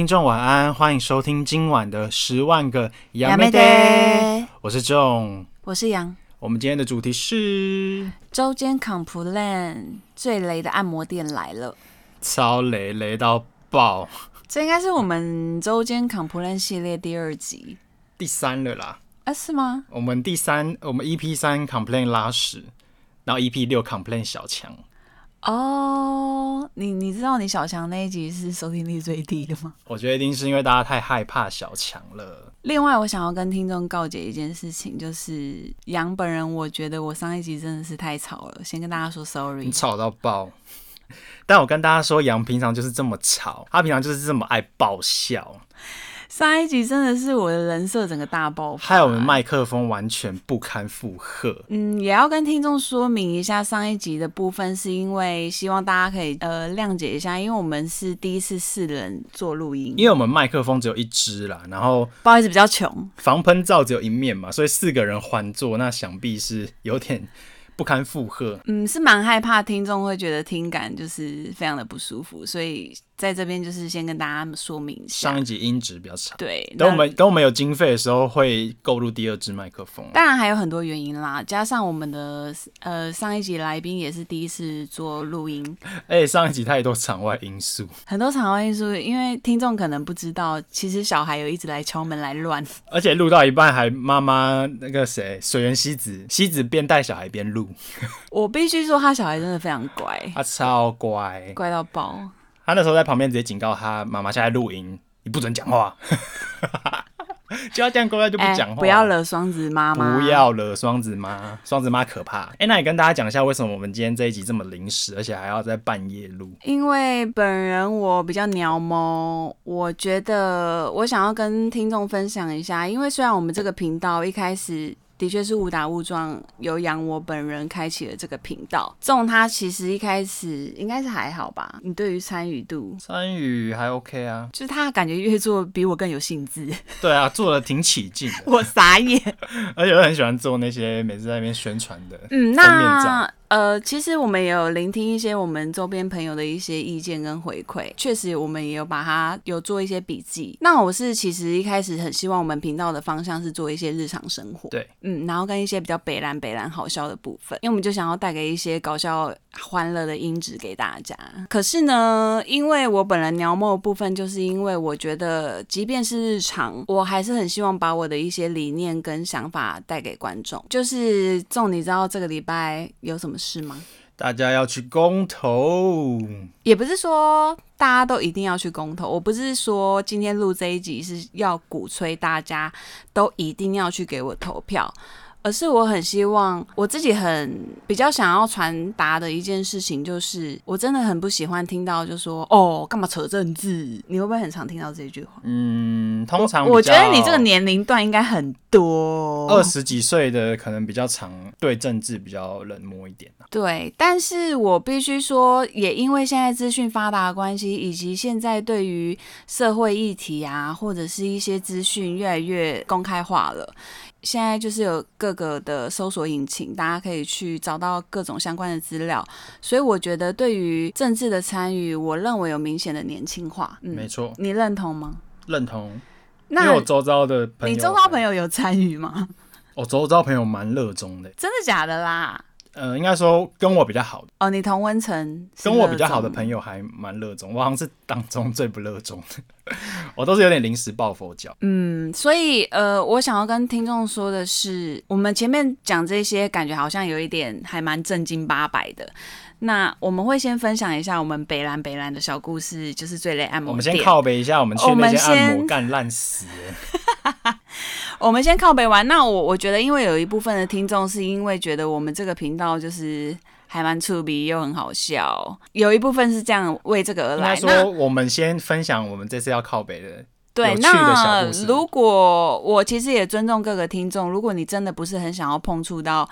听众晚安，欢迎收听今晚的十万个 Yamete。我是 John，我是杨。我们今天的主题是周间 Complain 最雷的按摩店来了，超雷雷到爆。这应该是我们周间 Complain 系列第二集，第三了啦。啊，是吗？我们第三，我们 EP 三 Complain 拉屎，然后 EP 六 Complain 小强。哦，你你知道你小强那一集是收听率最低的吗？我觉得一定是因为大家太害怕小强了。另外，我想要跟听众告解一件事情，就是杨本人，我觉得我上一集真的是太吵了，先跟大家说 sorry。你吵到爆！但我跟大家说，杨平常就是这么吵，他平常就是这么爱爆笑。上一集真的是我的人设整个大爆发，害我们麦克风完全不堪负荷。嗯，也要跟听众说明一下，上一集的部分是因为希望大家可以呃谅解一下，因为我们是第一次四人做录音，因为我们麦克风只有一支啦，然后不好意思比较穷，防喷罩只有一面嘛，所以四个人环坐，那想必是有点不堪负荷。嗯，是蛮害怕听众会觉得听感就是非常的不舒服，所以。在这边就是先跟大家说明一下，上一集音质比较差。对，等我们等我们有经费的时候，会购入第二支麦克风。当然还有很多原因啦，加上我们的呃上一集来宾也是第一次做录音，而且上一集太多场外因素，很多场外因素，因为听众可能不知道，其实小孩有一直来敲门来乱，而且录到一半还妈妈那个谁水源西子，西子边带小孩边录。我必须说，他小孩真的非常乖，他超乖，乖到爆。他那时候在旁边直接警告他妈妈，现在录音，你不准讲话，就要这样乖乖就不讲话，欸，不要惹双子妈妈，不要惹双子妈，双子妈可怕。哎，欸，那你跟大家讲一下，为什么我们今天这一集这么临时，而且还要在半夜录？因为本人我比较鸟猫，我觉得我想要跟听众分享一下，因为虽然我们这个频道一开始。的确是误打误撞，由养我本人开启了这个频道。这种他其实一开始应该是还好吧？你对于参与度，参与还 OK 啊，就是他感觉越做比我更有兴致。对啊，做的挺起劲的。我傻眼，而且我很喜欢做那些每次在那边宣传的嗯，那。呃，其实我们也有聆听一些我们周边朋友的一些意见跟回馈，确实我们也有把它有做一些笔记。那我是其实一开始很希望我们频道的方向是做一些日常生活，对，嗯，然后跟一些比较北蓝北蓝好笑的部分，因为我们就想要带给一些搞笑欢乐的音质给大家。可是呢，因为我本人描摹的部分，就是因为我觉得，即便是日常，我还是很希望把我的一些理念跟想法带给观众。就是这种，你知道这个礼拜有什么事吗？大家要去公投，也不是说大家都一定要去公投。我不是说今天录这一集是要鼓吹大家都一定要去给我投票。而是我很希望我自己很比较想要传达的一件事情，就是我真的很不喜欢听到就说哦，干嘛扯政治？你会不会很常听到这句话？嗯，通常我，我觉得你这个年龄段应该很多，二十几岁的可能比较常对政治比较冷漠一点。对，但是我必须说，也因为现在资讯发达的关系，以及现在对于社会议题啊，或者是一些资讯越来越公开化了。现在就是有各个的搜索引擎，大家可以去找到各种相关的资料，所以我觉得对于政治的参与，我认为有明显的年轻化。嗯，没错，你认同吗？认同。那因为我周遭的朋友，你周遭朋友有参与吗？我周遭朋友蛮热衷的。真的假的啦？呃，应该说跟我比较好的哦，你同温层跟我比较好的朋友还蛮热衷，我好像是当中最不热衷的，我都是有点临时抱佛脚。嗯，所以呃，我想要跟听众说的是，我们前面讲这些，感觉好像有一点还蛮正经八百的。那我们会先分享一下我们北兰北兰的小故事，就是最累按摩。我们先靠北一下，我们去那些按摩干烂死了。我们先靠北完，那我我觉得，因为有一部分的听众是因为觉得我们这个频道就是还蛮粗鄙又很好笑，有一部分是这样为这个而来。说我们先分享我们这次要靠北的对，那如果我其实也尊重各个听众，如果你真的不是很想要碰触到，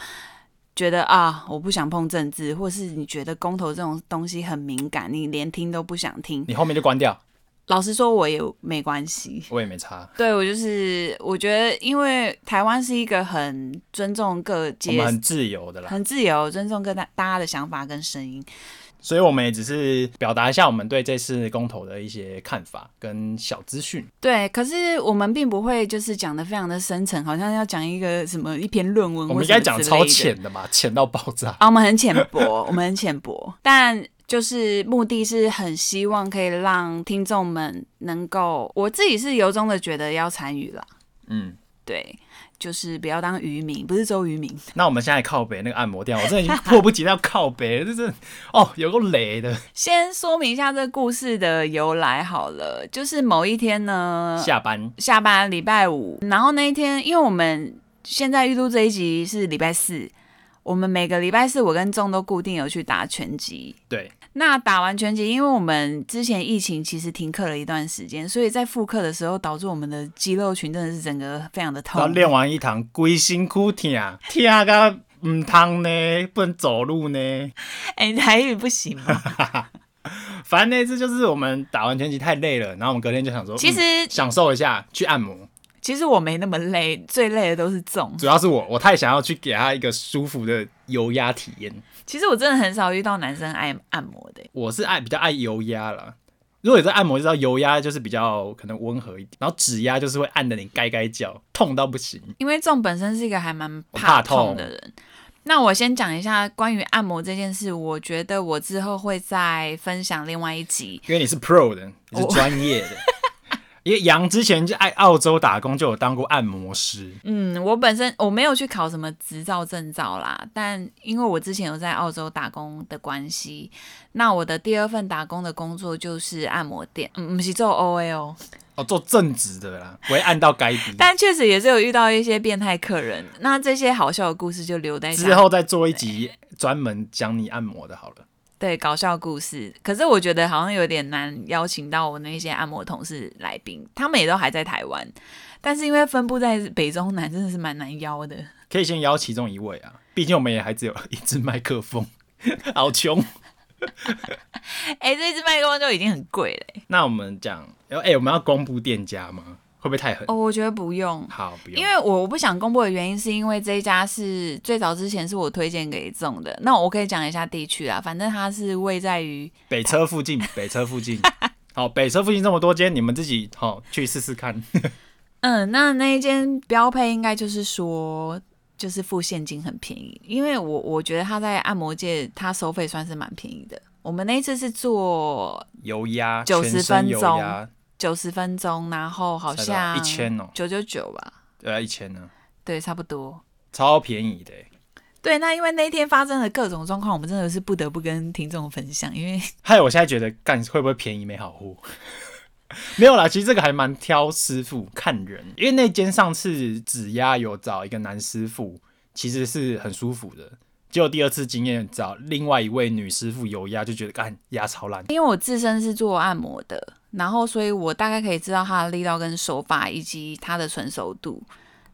觉得啊我不想碰政治，或是你觉得公投这种东西很敏感，你连听都不想听，你后面就关掉。老实说，我也没关系，我也没差。对，我就是，我觉得，因为台湾是一个很尊重各界，很自由的啦，很自由，尊重各大大家的想法跟声音。所以我们也只是表达一下我们对这次公投的一些看法跟小资讯。对，可是我们并不会就是讲的非常的深层，好像要讲一个什么一篇论文。我们应该讲超浅的嘛，浅到爆炸。啊，我们很浅薄，我们很浅薄，但就是目的是很希望可以让听众们能够，我自己是由衷的觉得要参与了。嗯，对。就是不要当渔民，不是周渔民。那我们现在靠北那个按摩店，我真的已经迫不及待要靠北了，就是哦，有个雷的。先说明一下这个故事的由来好了，就是某一天呢，下班下班礼拜五，然后那一天，因为我们现在预录这一集是礼拜四，我们每个礼拜四我跟仲都固定有去打拳击。对。那打完拳击，因为我们之前疫情其实停课了一段时间，所以在复课的时候，导致我们的肌肉群真的是整个非常的痛。练完一堂，龟辛苦痛，痛到唔通呢，不能走路呢。哎、欸，台语不行吗？反正那次就是我们打完拳击太累了，然后我们隔天就想说，其实、嗯、享受一下去按摩。其实我没那么累，最累的都是重。主要是我，我太想要去给他一个舒服的油压体验。其实我真的很少遇到男生爱按摩的。我是爱比较爱油压啦。如果有在按摩，就知道油压就是比较可能温和一点，然后指压就是会按的你该该叫，痛到不行。因为这种本身是一个还蛮怕痛的人。那我先讲一下关于按摩这件事，我觉得我之后会再分享另外一集。因为你是 pro 的，你是专业的。因为杨之前就爱澳洲打工，就有当过按摩师。嗯，我本身我没有去考什么执照证照啦，但因为我之前有在澳洲打工的关系，那我的第二份打工的工作就是按摩店，嗯，不是做 OL 哦，哦，做正职的啦，不会按到该低。但确实也是有遇到一些变态客人，那这些好笑的故事就留在之后再做一集专门讲你按摩的，好了。对，搞笑故事，可是我觉得好像有点难邀请到我那些按摩同事来宾，他们也都还在台湾，但是因为分布在北中南，真的是蛮难邀的。可以先邀其中一位啊，毕竟我们也还只有一支麦克风，好穷。哎、欸，这支麦克风就已经很贵了。那我们讲，哎、欸，我们要公布店家吗？会不会太狠？哦，我觉得不用。好，不用。因为我不想公布的原因，是因为这一家是最早之前是我推荐给众的。那我可以讲一下地区啊，反正它是位在于北车附近。北车附近，好，北车附近这么多间，你们自己好去试试看。嗯，那那一间标配应该就是说，就是付现金很便宜，因为我我觉得他在按摩界，他收费算是蛮便宜的。我们那一次是做油压九十分钟。九十分钟，然后好像一千哦，九九九吧。对啊，一千呢？对，差不多。超便宜的。对，那因为那天发生了各种状况，我们真的是不得不跟听众分享。因为 害我现在觉得干会不会便宜没好货？没有啦，其实这个还蛮挑师傅看人，因为那间上次指压有找一个男师傅，其实是很舒服的。结果第二次经验找另外一位女师傅油压，就觉得干压超烂。因为我自身是做按摩的。然后，所以我大概可以知道他的力道跟手法，以及他的纯熟度，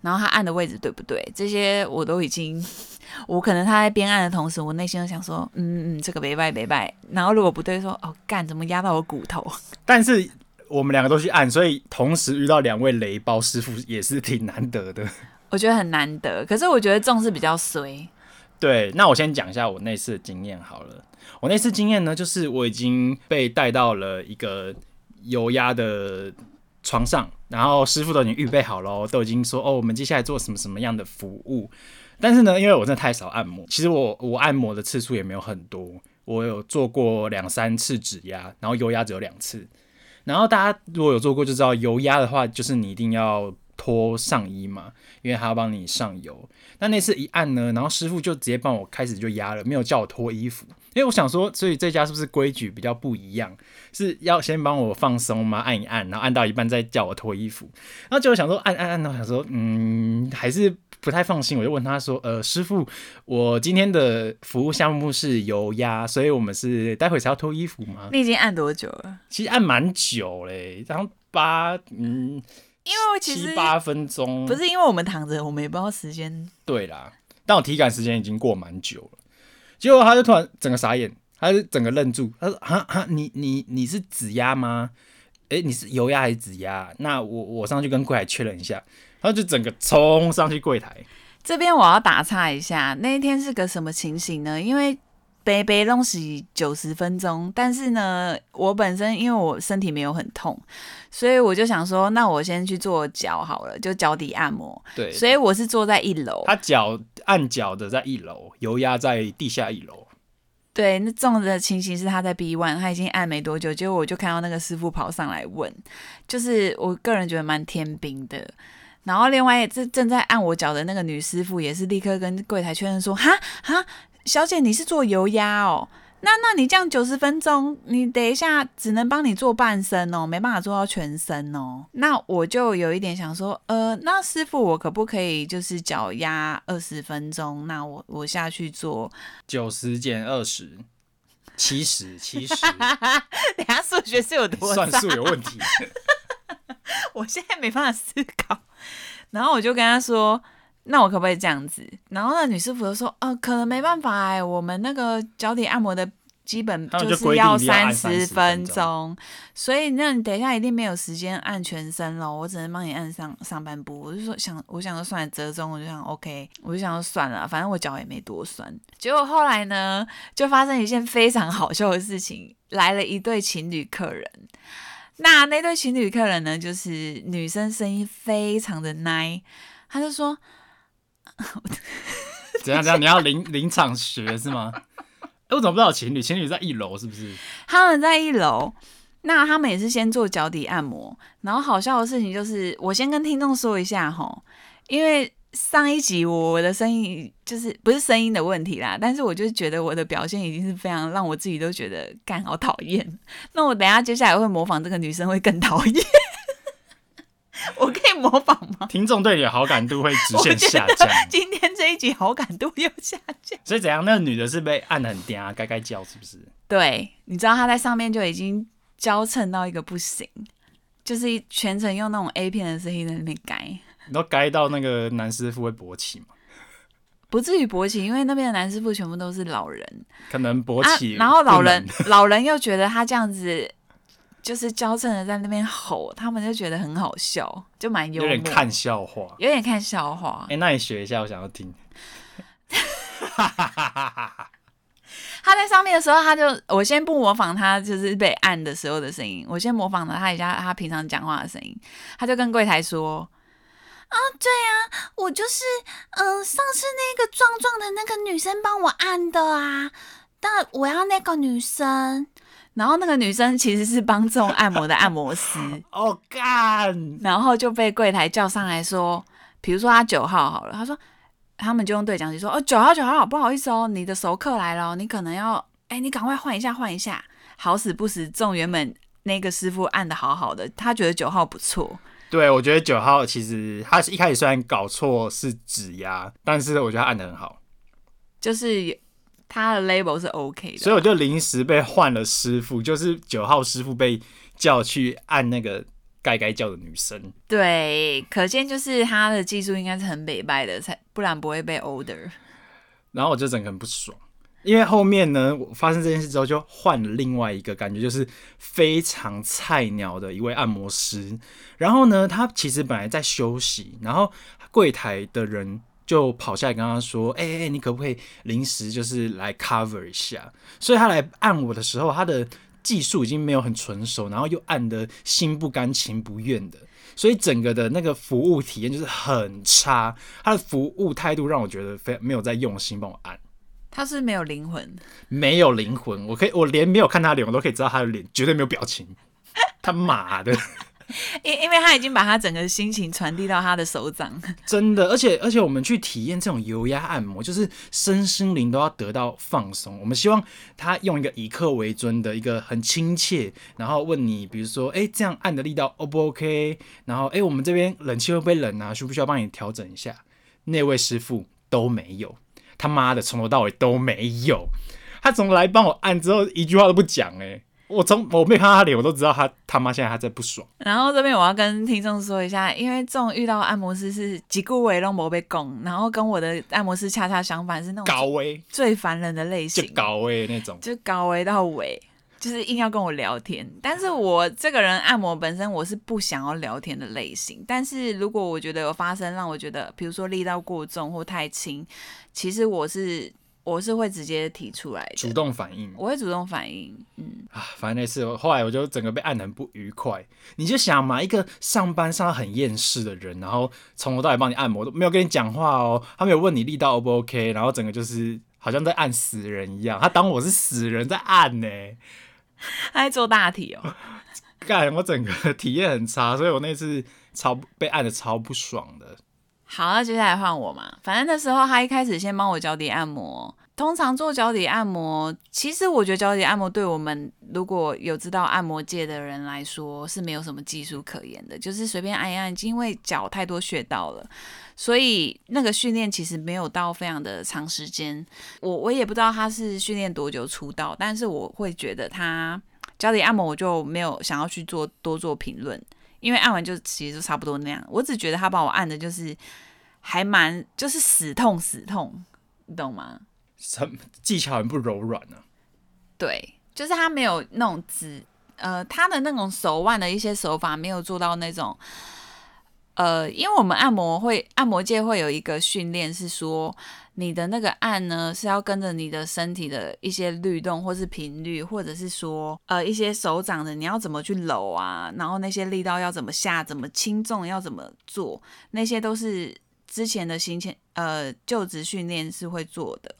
然后他按的位置对不对？这些我都已经，我可能他在边按的同时，我内心都想说，嗯嗯，这个没拜没拜。然后如果不对说，说哦干，怎么压到我骨头？但是我们两个都去按，所以同时遇到两位雷包师傅也是挺难得的。我觉得很难得，可是我觉得重是比较衰。对，那我先讲一下我那次的经验好了。我那次经验呢，就是我已经被带到了一个。油压的床上，然后师傅都已经预备好了，都已经说哦，我们接下来做什么什么样的服务。但是呢，因为我真的太少按摩，其实我我按摩的次数也没有很多，我有做过两三次指压，然后油压只有两次。然后大家如果有做过就知道，油压的话就是你一定要脱上衣嘛，因为他要帮你上油。那那次一按呢，然后师傅就直接帮我开始就压了，没有叫我脱衣服。因为我想说，所以这家是不是规矩比较不一样？是要先帮我放松吗？按一按，然后按到一半再叫我脱衣服。然后就我想说，按按按，我想说，嗯，还是不太放心。我就问他说，呃，师傅，我今天的服务项目是油压，所以我们是待会才要脱衣服吗？你已经按多久了？其实按蛮久嘞，然后八嗯，因为其实七八分钟，不是因为我们躺着，我们也不知道时间。对啦，但我体感时间已经过蛮久了。结果他就突然整个傻眼，他就整个愣住。他说：“哈哈，你你你是指压吗？诶，你是油压还是指压？那我我上去跟柜台确认一下。”他就整个冲上去柜台。这边我要打岔一下，那一天是个什么情形呢？因为北北东西九十分钟，但是呢，我本身因为我身体没有很痛，所以我就想说，那我先去做脚好了，就脚底按摩。对，所以我是坐在一楼，他脚按脚的在一楼，油压在地下一楼。对，那这种的情形是他在 B one，他已经按没多久，结果我就看到那个师傅跑上来问，就是我个人觉得蛮天兵的。然后另外这正在按我脚的那个女师傅也是立刻跟柜台确认说，哈哈。小姐，你是做油压哦？那那你这样九十分钟，你等一下只能帮你做半身哦，没办法做到全身哦。那我就有一点想说，呃，那师傅我可不可以就是脚压二十分钟？那我我下去做九十减二十，七十七十。等下数学是有多算数有问题？我现在没办法思考。然后我就跟他说。那我可不可以这样子？然后那女师傅就说：“呃，可能没办法哎，我们那个脚底按摩的基本就是要三十分钟，所以那你等一下一定没有时间按全身了，我只能帮你按上上半部。”我就说想，我想说算了，折中，我就想 OK，我就想说算了，反正我脚也没多酸。结果后来呢，就发生一件非常好笑的事情，来了一对情侣客人。那那对情侣客人呢，就是女生声音非常的 nice，他就说。怎样？怎样？你要临临场学是吗？哎我怎么不知道情侣？情侣在一楼是不是？他们在一楼，那他们也是先做脚底按摩。然后好笑的事情就是，我先跟听众说一下齁，因为上一集我的声音就是不是声音的问题啦，但是我就觉得我的表现已经是非常让我自己都觉得干好讨厌。那我等下接下来会模仿这个女生会更讨厌。我可以模仿吗？听众对你的好感度会直线下降。今天这一集好感度又下降。所以怎样？那个女的是被按的很嗲，该该叫是不是？对，你知道她在上面就已经娇嗔到一个不行，就是全程用那种 A 片的声音在那边该。你都该到那个男师傅会勃起吗？不至于勃起，因为那边的男师傅全部都是老人，可能勃起、啊。然后老人老人又觉得他这样子。就是娇嗔的在那边吼，他们就觉得很好笑，就蛮幽默。有点看笑话，有点看笑话。哎、欸，那你学一下，我想要听。他在上面的时候，他就我先不模仿他，就是被按的时候的声音，我先模仿了他一下他平常讲话的声音。他就跟柜台说：“啊，对啊，我就是嗯、呃，上次那个壮壮的那个女生帮我按的啊，但我要那个女生。”然后那个女生其实是帮这种按摩的按摩师，哦干！然后就被柜台叫上来说，比如说他九号好了，他说他们就用对讲机说，哦九号九号，不好意思哦，你的熟客来了，你可能要，哎你赶快换一下换一下，好死不死中原本那个师傅按的好好的，他觉得九号不错，对我觉得九号其实他是一开始虽然搞错是指压，但是我觉得他按的很好，就是。他的 label 是 OK 的，所以我就临时被换了师傅，就是九号师傅被叫去按那个该该叫的女生。对，可见就是他的技术应该是很北拜的，才不然不会被 order。然后我就整个很不爽，因为后面呢，我发生这件事之后，就换了另外一个感觉，就是非常菜鸟的一位按摩师。然后呢，他其实本来在休息，然后柜台的人。就跑下来跟他说：“哎、欸、哎、欸，你可不可以临时就是来 cover 一下？”所以他来按我的时候，他的技术已经没有很纯熟，然后又按的心不甘情不愿的，所以整个的那个服务体验就是很差。他的服务态度让我觉得非没有在用心帮我按。他是没有灵魂，没有灵魂。我可以，我连没有看他脸，我都可以知道他的脸绝对没有表情。他妈的！因因为他已经把他整个心情传递到他的手掌，真的，而且而且我们去体验这种油压按摩，就是身心灵都要得到放松。我们希望他用一个以客为尊的一个很亲切，然后问你，比如说，哎，这样按的力道 O 不 OK？然后，哎，我们这边冷气会不会冷啊？需不需要帮你调整一下？那位师傅都没有，他妈的，从头到尾都没有。他从来帮我按之后，一句话都不讲，哎。我从我没有看到他脸，我都知道他他妈现在还在不爽。然后这边我要跟听众说一下，因为这种遇到按摩师是几顾为拢没被拱，然后跟我的按摩师恰恰相反，是那种高危最烦人的类型，就高危那种，就高危到尾，就是硬要跟我聊天。但是我这个人按摩本身我是不想要聊天的类型，但是如果我觉得有发生让我觉得，比如说力道过重或太轻，其实我是我是会直接提出来的，主动反应，我会主动反应，嗯啊，反正那次后来我就整个被按得很不愉快。你就想嘛，一个上班上到很厌世的人，然后从头到尾帮你按摩都没有跟你讲话哦，他没有问你力道 O 不 OK，然后整个就是好像在按死人一样，他当我是死人在按呢，他在做大题哦，干我整个 体验很差，所以我那次超被按的超不爽的。好，那接下来换我嘛。反正那时候他一开始先帮我脚底按摩。通常做脚底按摩，其实我觉得脚底按摩对我们如果有知道按摩界的人来说是没有什么技术可言的，就是随便按一按，因为脚太多穴道了，所以那个训练其实没有到非常的长时间。我我也不知道他是训练多久出道，但是我会觉得他脚底按摩我就没有想要去做多做评论。因为按完就其实就差不多那样，我只觉得他把我按的就是还蛮就是死痛死痛，你懂吗？什么技巧很不柔软呢、啊。对，就是他没有那种指呃，他的那种手腕的一些手法没有做到那种呃，因为我们按摩会按摩界会有一个训练是说。你的那个按呢，是要跟着你的身体的一些律动，或是频率，或者是说，呃，一些手掌的你要怎么去搂啊，然后那些力道要怎么下，怎么轻重要怎么做，那些都是之前的行前呃就职训练是会做的。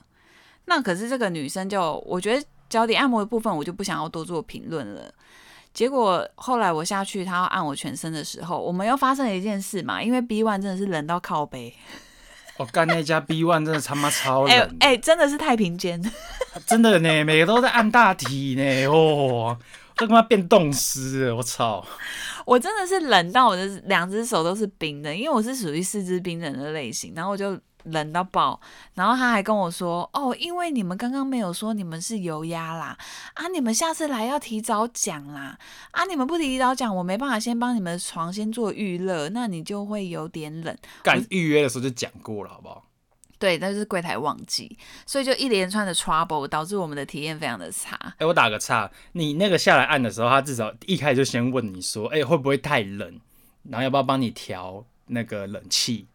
那可是这个女生就，我觉得脚底按摩的部分我就不想要多做评论了。结果后来我下去，他要按我全身的时候，我们又发生了一件事嘛，因为 B one 真的是冷到靠背。我干、哦、那家 B One 真的他妈超冷，哎哎、欸欸，真的是太平间，真的呢，每个都在按大体呢，哦，都他妈变冻尸了，我操！我真的是冷到我的两只手都是冰的，因为我是属于四肢冰冷的类型，然后我就。冷到爆，然后他还跟我说：“哦，因为你们刚刚没有说你们是油压啦，啊，你们下次来要提早讲啦，啊，你们不提早讲，我没办法先帮你们的床先做预热，那你就会有点冷。干预约的时候就讲过了，好不好？对，但是柜台忘记，所以就一连串的 trouble 导致我们的体验非常的差。哎，我打个岔，你那个下来按的时候，他至少一开始就先问你说：，哎，会不会太冷？然后要不要帮你调那个冷气？”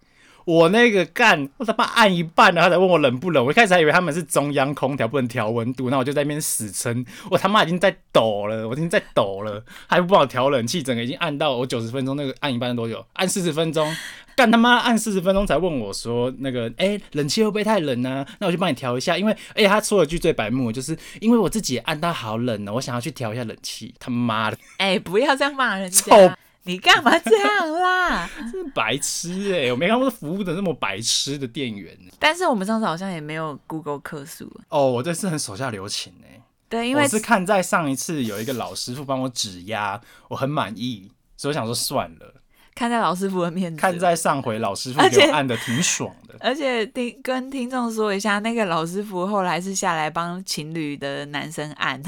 我那个干，我他妈按一半了，他才问我冷不冷。我一开始还以为他们是中央空调，不能调温度，那我就在那边死撑。我他妈已经在抖了，我已经在抖了，还不帮我调冷气，整个已经按到我九十分钟，那个按一半多久？按四十分钟，干他妈按四十分钟才问我说那个，哎、欸，冷气会不会太冷呢、啊？那我就帮你调一下，因为哎、欸，他说了句最白目，就是因为我自己也按到好冷了，我想要去调一下冷气。他妈的，哎、欸，不要这样骂人家。你干嘛这样啦？真是白痴哎、欸！我没看过服务的那么白痴的店员。但是我们上次好像也没有 Google 客诉哦。我这次很手下留情哎、欸。对，因为我是看在上一次有一个老师傅帮我指压，我很满意，所以我想说算了。看在老师傅的面子，看在上回老师傅给我按的挺爽的。而且听跟听众说一下，那个老师傅后来是下来帮情侣的男生按。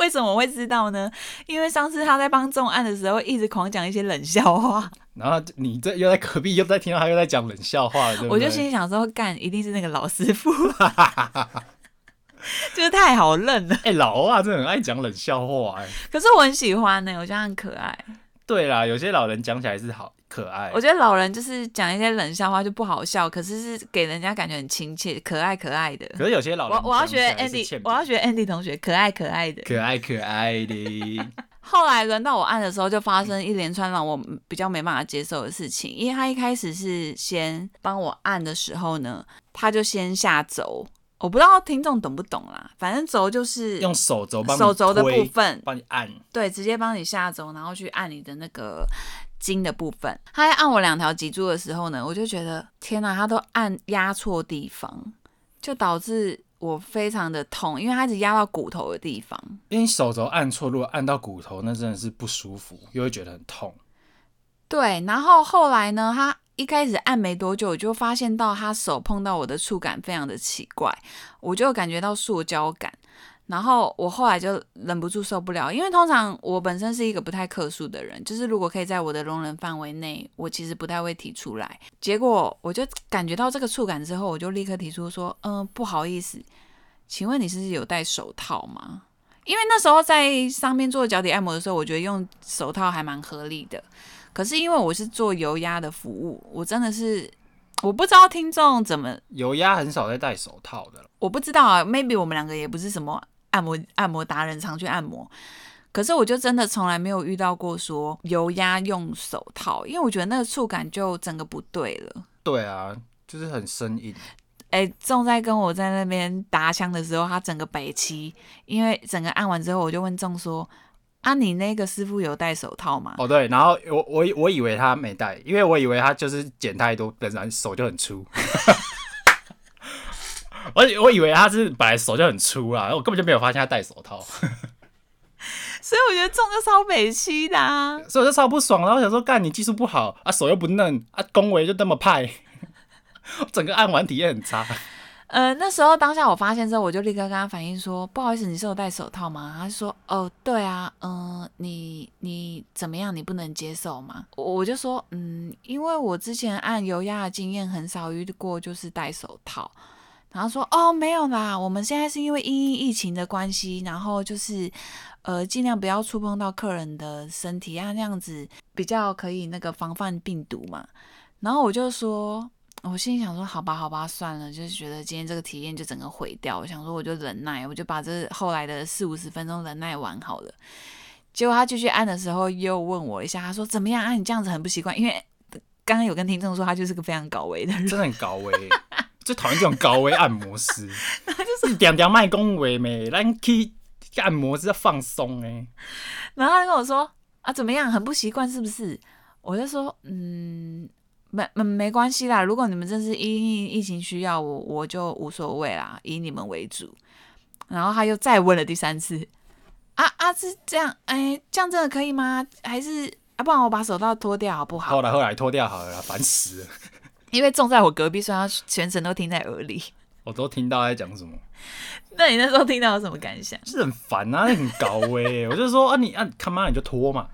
为什么我会知道呢？因为上次他在帮众案的时候，一直狂讲一些冷笑话，然后你这又在隔壁又在听到他又在讲冷笑话，对对？我就心里想说，干，一定是那个老师傅，就是太好认了。哎、欸，老欧啊，真的很爱讲冷笑话哎、欸。可是我很喜欢呢、欸，我觉得很可爱。对啦，有些老人讲起来是好。可爱，我觉得老人就是讲一些冷笑话就不好笑，可是是给人家感觉很亲切、可爱可爱的。可是有些老人，我我要学 Andy，我要学 Andy 同学，可爱可爱的，可爱可爱的。后来轮到我按的时候，就发生一连串让我比较没办法接受的事情，因为他一开始是先帮我按的时候呢，他就先下轴，我不知道听众懂不懂啦，反正轴就是用手轴帮手轴的部分帮你按，对，直接帮你下轴，然后去按你的那个。筋的部分，他在按我两条脊柱的时候呢，我就觉得天哪，他都按压错地方，就导致我非常的痛，因为他一直压到骨头的地方。因为你手肘按错，如果按到骨头，那真的是不舒服，又会觉得很痛。对，然后后来呢，他一开始按没多久，我就发现到他手碰到我的触感非常的奇怪，我就感觉到塑胶感。然后我后来就忍不住受不了，因为通常我本身是一个不太客诉的人，就是如果可以在我的容忍范围内，我其实不太会提出来。结果我就感觉到这个触感之后，我就立刻提出说：“嗯，不好意思，请问你是有戴手套吗？”因为那时候在上面做脚底按摩的时候，我觉得用手套还蛮合理的。可是因为我是做油压的服务，我真的是我不知道听众怎么油压很少在戴手套的，我不知道啊，maybe 我们两个也不是什么按摩按摩达人，常去按摩。可是我就真的从来没有遇到过说油压用手套，因为我觉得那个触感就整个不对了。对啊，就是很生硬。哎、欸，仲在跟我在那边打枪的时候，他整个北七，因为整个按完之后，我就问仲说：“啊，你那个师傅有戴手套吗？”哦，对，然后我我我以为他没戴，因为我以为他就是剪太多，本来手就很粗。我我以为他是本来手就很粗啦，我根本就没有发现他戴手套。所以我觉得中就超北七的啊，所以我就超不爽，然后想说，干你技术不好啊，手又不嫩啊，恭维就那么派。整个按完体验很差。呃，那时候当下我发现之后，我就立刻跟他反映说：“不好意思，你是有戴手套吗？”他说：“哦，对啊，嗯、呃，你你怎么样？你不能接受吗？”我就说：“嗯，因为我之前按油压的经验很少遇过，就是戴手套。”然后说：“哦，没有啦，我们现在是因为因疫情的关系，然后就是呃，尽量不要触碰到客人的身体啊，那样子比较可以那个防范病毒嘛。”然后我就说。我心里想说，好吧，好吧，算了，就是觉得今天这个体验就整个毁掉。我想说，我就忍耐，我就把这后来的四五十分钟忍耐完好了。结果他继续按的时候，又问我一下，他说怎么样？按、啊、你这样子很不习惯，因为刚刚有跟听众说，他就是个非常高危的人，真的很高危，最讨厌这种高危按摩师。他就是点点卖恭维没，咱去按摩是要放松哎。然后他跟我说啊，怎么样？很不习惯是不是？我就说嗯。没没没关系啦，如果你们真是因疫情需要我，我就无所谓啦，以你们为主。然后他又再问了第三次，啊啊是这样，哎，这样真的可以吗？还是啊，不然我把手套脱掉好不好？后来后来脱掉好了啦，烦死了。因为种在我隔壁，所以他全程都听在耳里。我都听到他在讲什么。那你那时候听到有什么感想？是很烦啊，很高危。我就说啊，你啊，他妈你就脱嘛。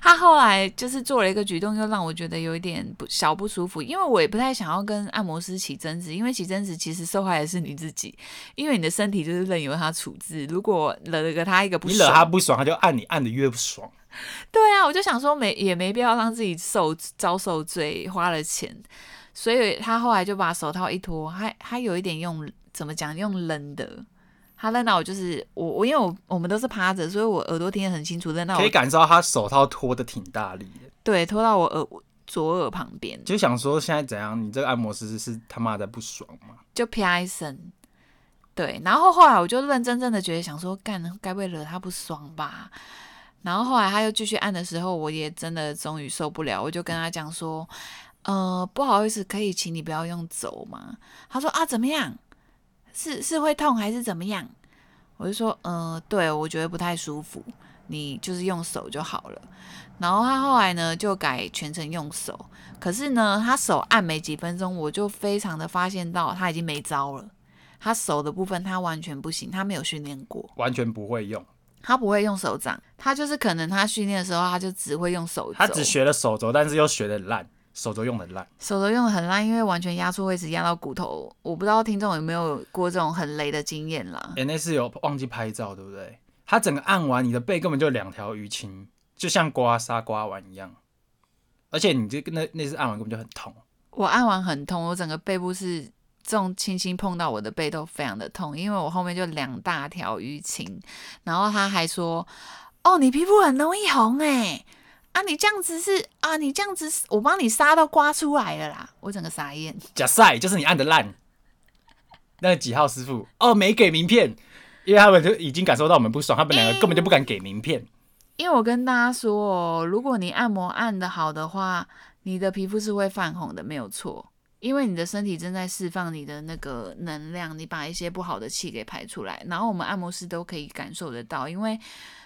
他后来就是做了一个举动，又让我觉得有一点不小不舒服，因为我也不太想要跟按摩师起争执，因为起争执其实受害的是你自己，因为你的身体就是任由他处置。如果惹了个他一个不爽，你惹他不爽，他就按你按的越不爽。对啊，我就想说没也没必要让自己受遭受罪，花了钱，所以他后来就把手套一脱，还还有一点用怎么讲用扔的。他扔到我就是我我因为我我们都是趴着，所以我耳朵听得很清楚。扔到我可以感受到他手套脱的挺大力的，对，脱到我耳左耳旁边。就想说现在怎样？你这个按摩师是他妈的不爽吗？就啪一声，对。然后后来我就认真真的觉得想说，干，该不会惹他不爽吧？然后后来他又继续按的时候，我也真的终于受不了，我就跟他讲说，呃，不好意思，可以请你不要用走吗？他说啊，怎么样？是是会痛还是怎么样？我就说，嗯、呃，对，我觉得不太舒服，你就是用手就好了。然后他后来呢就改全程用手，可是呢他手按没几分钟，我就非常的发现到他已经没招了。他手的部分他完全不行，他没有训练过，完全不会用。他不会用手掌，他就是可能他训练的时候他就只会用手肘，他只学了手肘，但是又学的烂。手肘用的烂，手肘用的很烂，因为完全压错位置，压到骨头。我不知道听众有没有过这种很雷的经验啦。哎、欸，那次有忘记拍照，对不对？他整个按完，你的背根本就两条淤青，就像刮痧刮完一样。而且你这那那次按完根本就很痛。我按完很痛，我整个背部是这种轻轻碰到我的背都非常的痛，因为我后面就两大条淤青。然后他还说：“哦，你皮肤很容易红哎。”啊，你这样子是啊，你这样子是我帮你痧都刮出来了啦，我整个傻眼。假赛就是你按的烂，那个几号师傅哦，没给名片，因为他们就已经感受到我们不爽，他们两个根本就不敢给名片。因为我跟大家说哦，如果你按摩按得好的话，你的皮肤是会泛红的，没有错，因为你的身体正在释放你的那个能量，你把一些不好的气给排出来，然后我们按摩师都可以感受得到，因为。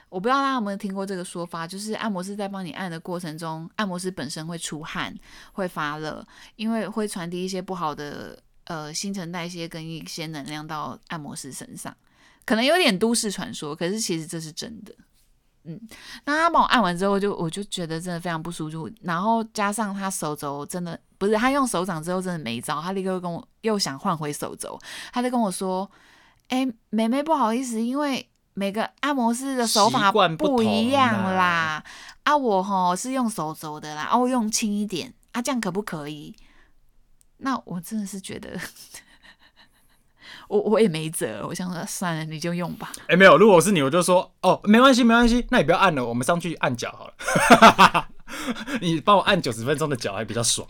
我不知道大家有没有听过这个说法，就是按摩师在帮你按的过程中，按摩师本身会出汗、会发热，因为会传递一些不好的呃新陈代谢跟一些能量到按摩师身上，可能有点都市传说，可是其实这是真的。嗯，那他帮我按完之后就，就我就觉得真的非常不舒服，然后加上他手肘真的不是他用手掌之后真的没招，他立刻跟我又想换回手肘，他就跟我说：“哎、欸，妹妹不好意思，因为。”每个按摩师的手法不一样啦，啊，我吼是用手肘的啦，哦，用轻一点啊，这样可不可以？那我真的是觉得，我我也没辙。我想说，算了，你就用吧。哎、欸，没有，如果我是你，我就说，哦，没关系，没关系，那你不要按了，我们上去按脚好了。你帮我按九十分钟的脚还比较爽。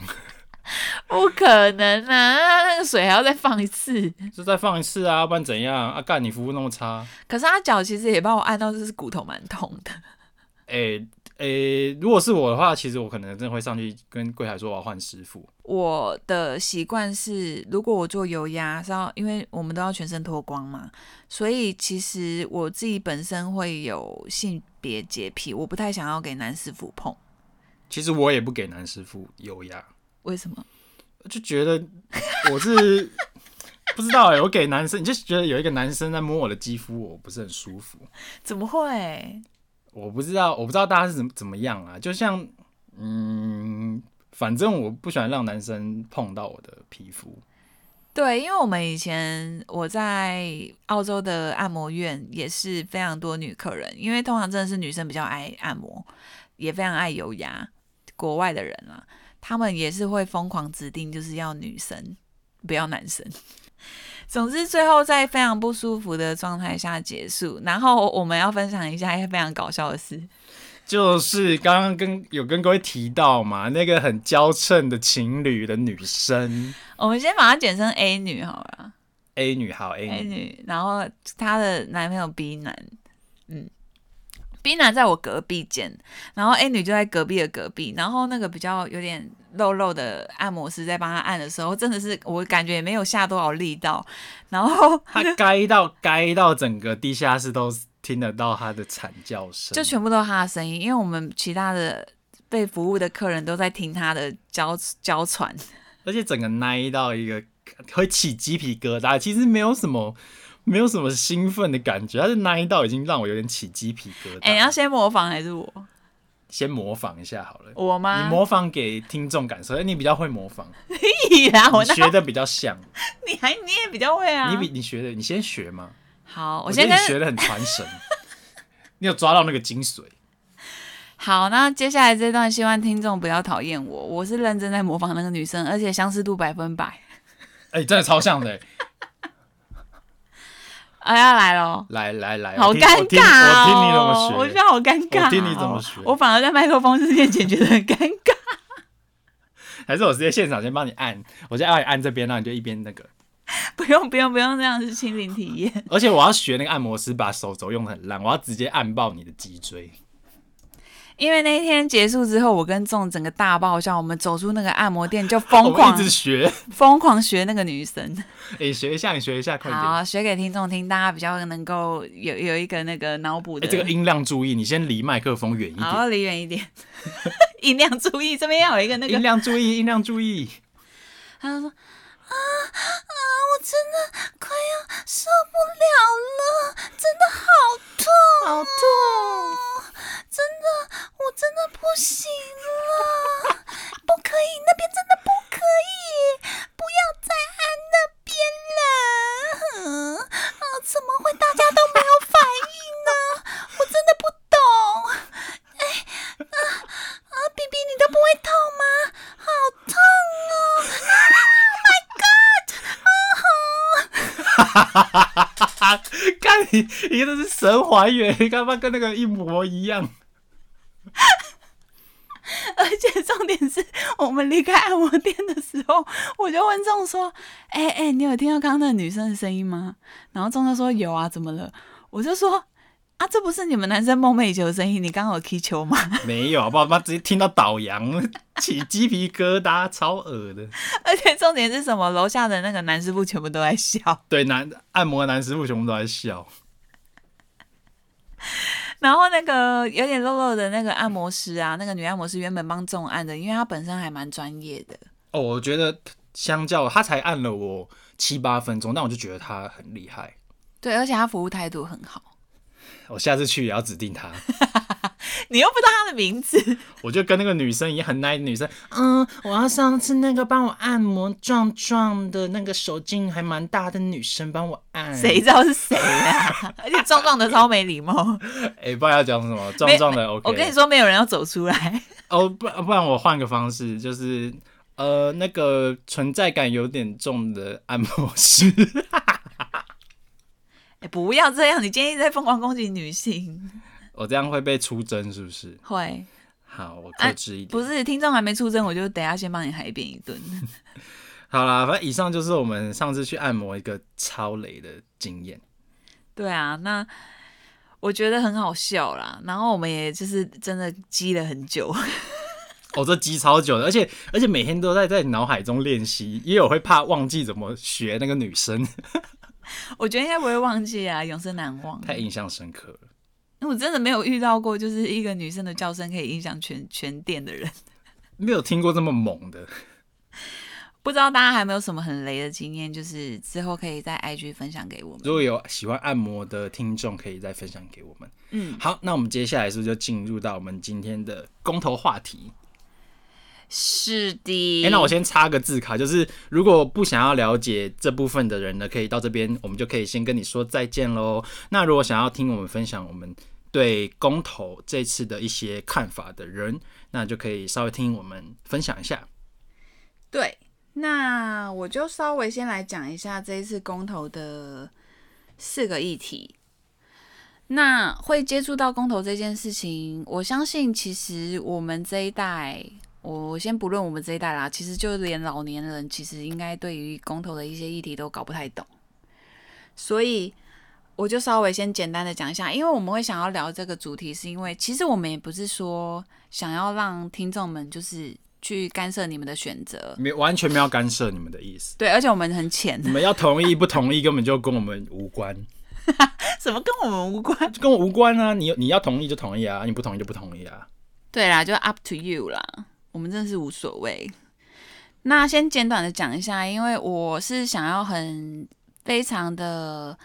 不可能啊！那个水还要再放一次，就再放一次啊，不然怎样？啊，干你服务那么差。可是他脚其实也帮我按到，就是骨头蛮痛的。哎、欸。诶、欸，如果是我的话，其实我可能真的会上去跟柜台说我要换师傅。我的习惯是，如果我做油压是要，因为我们都要全身脱光嘛，所以其实我自己本身会有性别洁癖，我不太想要给男师傅碰。其实我也不给男师傅油压，为什么？就觉得我是 不知道哎、欸，我给男生，你就觉得有一个男生在摸我的肌肤，我不是很舒服。怎么会？我不知道，我不知道大家是怎么怎么样啊？就像，嗯，反正我不喜欢让男生碰到我的皮肤。对，因为我们以前我在澳洲的按摩院也是非常多女客人，因为通常真的是女生比较爱按摩，也非常爱油压。国外的人啊，他们也是会疯狂指定就是要女生，不要男生。总之，最后在非常不舒服的状态下结束。然后我们要分享一下一些非常搞笑的事，就是刚刚跟有跟各位提到嘛，那个很娇嗔的情侣的女生，我们先把它简称 A 女好了。A 女好，A 女，A 女，然后她的男朋友 B 男，嗯。B 男在我隔壁间，然后 A 女就在隔壁的隔壁，然后那个比较有点肉肉的按摩师在帮他按的时候，真的是我感觉也没有下多少力道，然后他该到 该到整个地下室都听得到他的惨叫声，就全部都是他的声音，因为我们其他的被服务的客人都在听他的娇娇喘，而且整个奶到一个会起鸡皮疙瘩，其实没有什么。没有什么兴奋的感觉，但是那一道已经让我有点起鸡皮疙瘩。哎、欸，你要先模仿还是我？先模仿一下好了。我吗？你模仿给听众感受，哎你比较会模仿。你呀，我学的比较像。你还你也比较会啊？你比你学的，你先学嘛。好，我先跟你学的很传神。你有抓到那个精髓。好，那接下来这段希望听众不要讨厌我，我是认真在模仿那个女生，而且相似度百分百。哎、欸，真的超像的。啊，要来喽！来来来，好尴尬哦！我听你怎么学，我觉得好尴尬。我听你怎么学，我反而在麦克风面前觉得很尴尬。还是我直接现场先帮你按，我先帮你按这边，然后你就一边那个。不用不用不用，这样是亲临体验。而且我要学那个按摩师，把手肘用的很烂，我要直接按爆你的脊椎。因为那一天结束之后，我跟仲整个大爆笑。我们走出那个按摩店就疯狂一直学，疯狂学那个女生。哎、欸，学一下，你学一下，快点。好，学给听众听，大家比较能够有有一个那个脑补的、欸。这个音量注意，你先离麦克风远一点。好，离远一点。音量注意，这边要有一个那个。音量注意，音量注意。他就说啊啊，我真的快要受不了了，真的好痛，好痛。真的，我真的不行了，不可以，那边真的不可以，不要再按那边了。啊，怎么会大家都没有反应呢？我真的不懂。哎，啊啊，BB，你都不会痛吗？好痛哦！Oh my God！啊哈！哈哈哈哈哈！看你，你真的是神还原，你干嘛跟那个一模一样？而且重点是我们离开按摩店的时候，我就问仲说：“哎、欸、哎、欸，你有听到刚刚那个女生的声音吗？”然后仲就说：“有啊，怎么了？”我就说：“啊，这不是你们男生梦寐以求的声音？你刚刚有踢球吗？”没有，好不好？妈直接听到倒羊，起鸡皮疙瘩，超恶的。而且重点是什么？楼下的那个男师傅全部都在笑。对，男按摩男师傅全部都在笑。然后那个有点肉肉的那个按摩师啊，那个女按摩师原本帮仲按的，因为她本身还蛮专业的。哦，我觉得相较她才按了我七八分钟，但我就觉得她很厉害。对，而且她服务态度很好。我下次去也要指定她。你又不知道她的名字，我就跟那个女生也很 nice 女生，嗯，我要上次那个帮我按摩壮壮的那个手劲还蛮大的女生帮我按，谁知道是谁啊？而且壮壮的超没礼貌。哎、欸，不知道要讲什么，壮壮的 OK。我跟你说，没有人要走出来。哦，不，不然我换个方式，就是。呃，那个存在感有点重的按摩师。哎、欸，不要这样！你今天一直在疯狂攻击女性，我这样会被出征是不是？会。好，我克制一点。啊、不是，听众还没出征，我就等下先帮你海扁一顿。好啦，反正以上就是我们上次去按摩一个超雷的经验。对啊，那我觉得很好笑啦。然后我们也就是真的积了很久。哦，这积超久的，而且而且每天都在在脑海中练习，因为我会怕忘记怎么学那个女生。我觉得应该不会忘记啊，永生难忘。太印象深刻了。我真的没有遇到过，就是一个女生的叫声可以影响全全店的人。没有听过这么猛的。不知道大家还有没有什么很雷的经验，就是之后可以在 IG 分享给我们。如果有喜欢按摩的听众，可以再分享给我们。嗯，好，那我们接下来是不是就进入到我们今天的公投话题？是的。哎、欸，那我先插个字卡，就是如果不想要了解这部分的人呢，可以到这边，我们就可以先跟你说再见喽。那如果想要听我们分享我们对公投这次的一些看法的人，那就可以稍微听我们分享一下。对。那我就稍微先来讲一下这一次公投的四个议题。那会接触到公投这件事情，我相信其实我们这一代，我先不论我们这一代啦，其实就连老年人，其实应该对于公投的一些议题都搞不太懂。所以我就稍微先简单的讲一下，因为我们会想要聊这个主题，是因为其实我们也不是说想要让听众们就是。去干涉你们的选择，没完全没有干涉你们的意思。对，而且我们很浅，你们要同意不同意，根本就跟我们无关。什么跟我们无关？跟我无关啊！你你要同意就同意啊，你不同意就不同意啊。对啦，就 up to you 啦。我们真的是无所谓。那先简短的讲一下，因为我是想要很非常的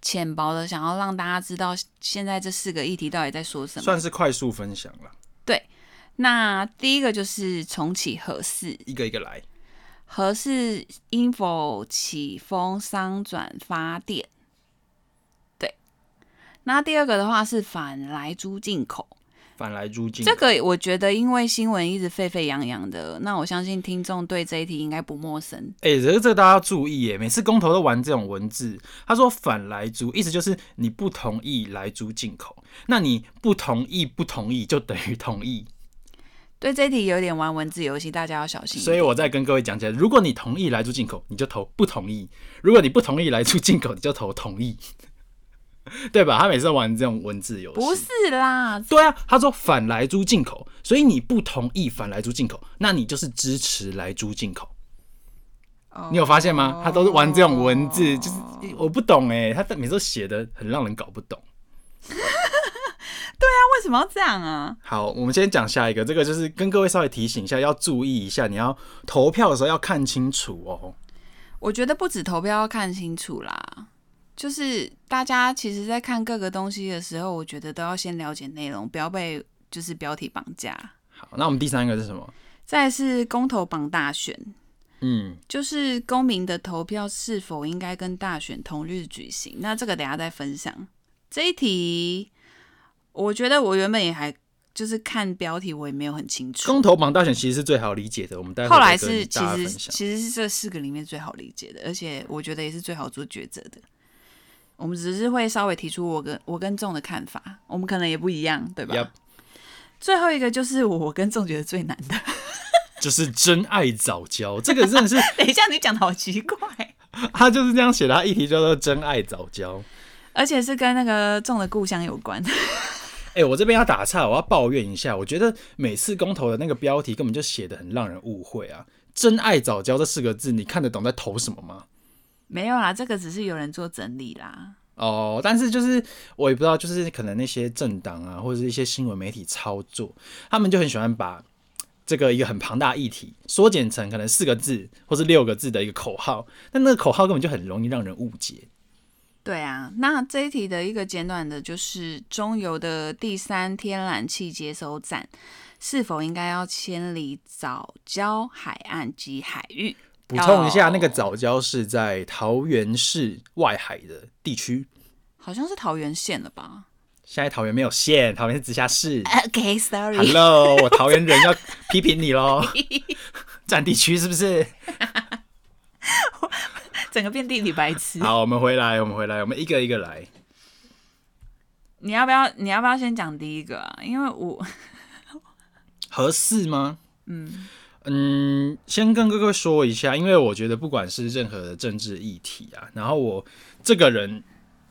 浅薄的，想要让大家知道现在这四个议题到底在说什么，算是快速分享了。对。那第一个就是重启合适，一个一个来。合适应否启封商转发电？对。那第二个的话是反来租进口，反来租进口。这个我觉得，因为新闻一直沸沸扬扬的，那我相信听众对这一题应该不陌生。哎、欸，这个这个大家要注意耶，每次公投都玩这种文字。他说反来租，意思就是你不同意来租进口，那你不同意不同意就等于同意。对这一题有点玩文字游戏，大家要小心。所以我再跟各位讲起来，如果你同意来租进口，你就投不同意；如果你不同意来租进口，你就投同意，对吧？他每次玩这种文字游戏，不是啦。对啊，他说反莱猪进口，所以你不同意反莱猪进口，那你就是支持莱猪进口。Oh. 你有发现吗？他都是玩这种文字，就是我不懂哎，他每次都写的很让人搞不懂。对啊，为什么要这样啊？好，我们先讲下一个，这个就是跟各位稍微提醒一下，要注意一下，你要投票的时候要看清楚哦。我觉得不止投票要看清楚啦，就是大家其实在看各个东西的时候，我觉得都要先了解内容，不要被就是标题绑架。好，那我们第三个是什么？再是公投榜大选，嗯，就是公民的投票是否应该跟大选同日举行？那这个等下再分享。这一题。我觉得我原本也还就是看标题，我也没有很清楚。公投榜大选其实是最好理解的，我们后来是其实其实是这四个里面最好理解的，而且我觉得也是最好做抉择的。我们只是会稍微提出我跟我跟众的看法，我们可能也不一样，对吧？Yep. 最后一个就是我跟众觉得最难的，就是真爱早教。这个真的是，等一下你讲的好奇怪，他就是这样写的，他议题叫做真爱早教，而且是跟那个众的故乡有关。哎、欸，我这边要打岔，我要抱怨一下。我觉得每次公投的那个标题根本就写的很让人误会啊！“真爱早教”这四个字，你看得懂在投什么吗？没有啦，这个只是有人做整理啦。哦，但是就是我也不知道，就是可能那些政党啊，或者是一些新闻媒体操作，他们就很喜欢把这个一个很庞大议题缩减成可能四个字或是六个字的一个口号，但那个口号根本就很容易让人误解。对啊，那这一题的一个简短的，就是中油的第三天然气接收站是否应该要迁离早礁海岸及海域？补充一下，那个早教是在桃园市外海的地区，好像是桃园县了吧？现在桃园没有县，桃园是直辖市。OK，Sorry。Hello，我桃园人要批评你喽。占地区是不是？整个遍地理白痴。好，我们回来，我们回来，我们一个一个来。你要不要？你要不要先讲第一个啊？因为我合适吗？嗯嗯，先跟各位说一下，因为我觉得不管是任何的政治议题啊，然后我这个人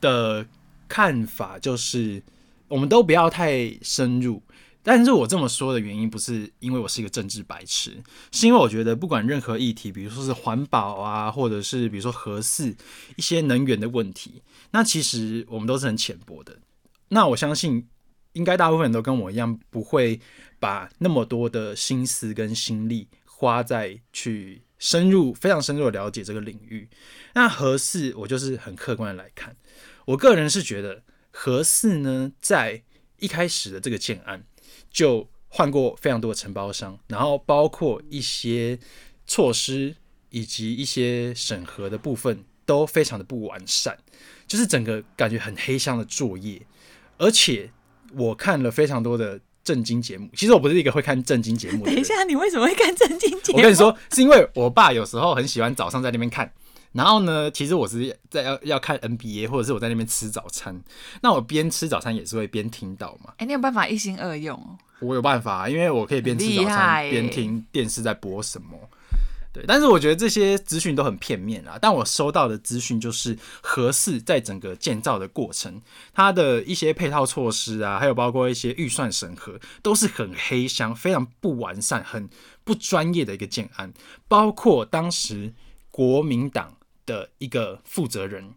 的看法就是，我们都不要太深入。但是我这么说的原因，不是因为我是一个政治白痴，是因为我觉得不管任何议题，比如说是环保啊，或者是比如说核四一些能源的问题，那其实我们都是很浅薄的。那我相信，应该大部分人都跟我一样，不会把那么多的心思跟心力花在去深入、非常深入的了解这个领域。那核四，我就是很客观的来看，我个人是觉得核四呢，在一开始的这个建案。就换过非常多的承包商，然后包括一些措施以及一些审核的部分都非常的不完善，就是整个感觉很黑箱的作业。而且我看了非常多的政经节目，其实我不是一个会看正经节目的。等一下，你为什么会看正经节目？我跟你说，是因为我爸有时候很喜欢早上在那边看。然后呢，其实我是在要要看 NBA，或者是我在那边吃早餐。那我边吃早餐也是会边听到嘛。哎，你有办法一心二用哦？我有办法，因为我可以边吃早餐边听电视在播什么。但是我觉得这些资讯都很片面啊。但我收到的资讯就是，核四在整个建造的过程，它的一些配套措施啊，还有包括一些预算审核，都是很黑箱、非常不完善、很不专业的一个建案。包括当时国民党。的一个负责人，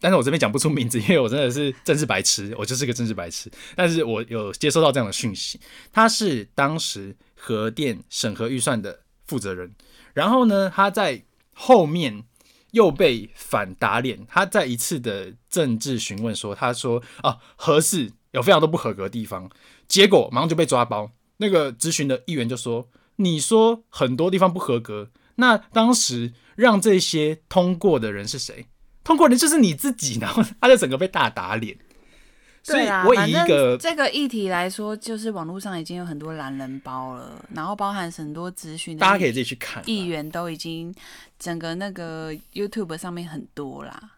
但是我这边讲不出名字，因为我真的是政治白痴，我就是个政治白痴。但是我有接收到这样的讯息，他是当时核电审核预算的负责人，然后呢，他在后面又被反打脸。他在一次的政治询问说，他说啊，合适有非常多不合格的地方，结果马上就被抓包。那个质询的议员就说，你说很多地方不合格。那当时让这些通过的人是谁？通过的人就是你自己，然后他就整个被大打脸。所以我以一个这个议题来说，就是网络上已经有很多懒人包了，然后包含很多资讯，大家可以自己去看。议员都已经整个那个 YouTube 上面很多啦。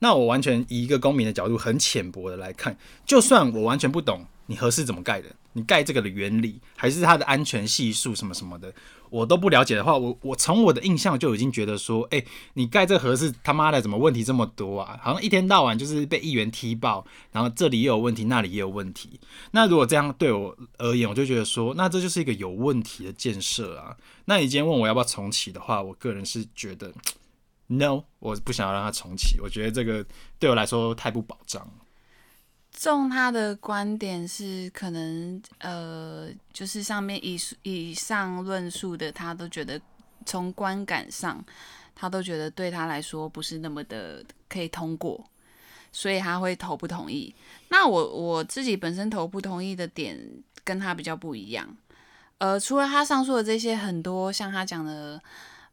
那我完全以一个公民的角度，很浅薄的来看，就算我完全不懂你合适怎么盖的，你盖这个的原理，还是它的安全系数什么什么的。我都不了解的话，我我从我的印象就已经觉得说，哎、你盖这个核四他妈的怎么问题这么多啊？好像一天到晚就是被议员踢爆，然后这里也有问题，那里也有问题。那如果这样对我而言，我就觉得说，那这就是一个有问题的建设啊。那你今天问我要不要重启的话，我个人是觉得，no，我不想要让它重启。我觉得这个对我来说太不保障。中他的观点是，可能呃，就是上面以以上论述的，他都觉得从观感上，他都觉得对他来说不是那么的可以通过，所以他会投不同意。那我我自己本身投不同意的点跟他比较不一样，呃，除了他上述的这些很多，像他讲的，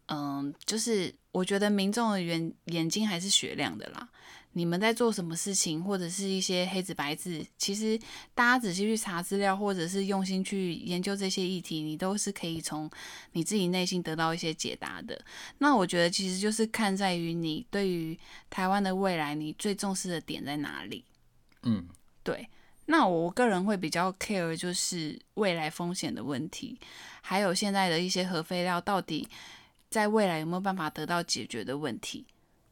嗯、就是我觉得民众的眼眼睛还是雪亮的啦。你们在做什么事情，或者是一些黑纸白字，其实大家仔细去查资料，或者是用心去研究这些议题，你都是可以从你自己内心得到一些解答的。那我觉得其实就是看在于你对于台湾的未来，你最重视的点在哪里？嗯，对。那我个人会比较 care 就是未来风险的问题，还有现在的一些核废料到底在未来有没有办法得到解决的问题。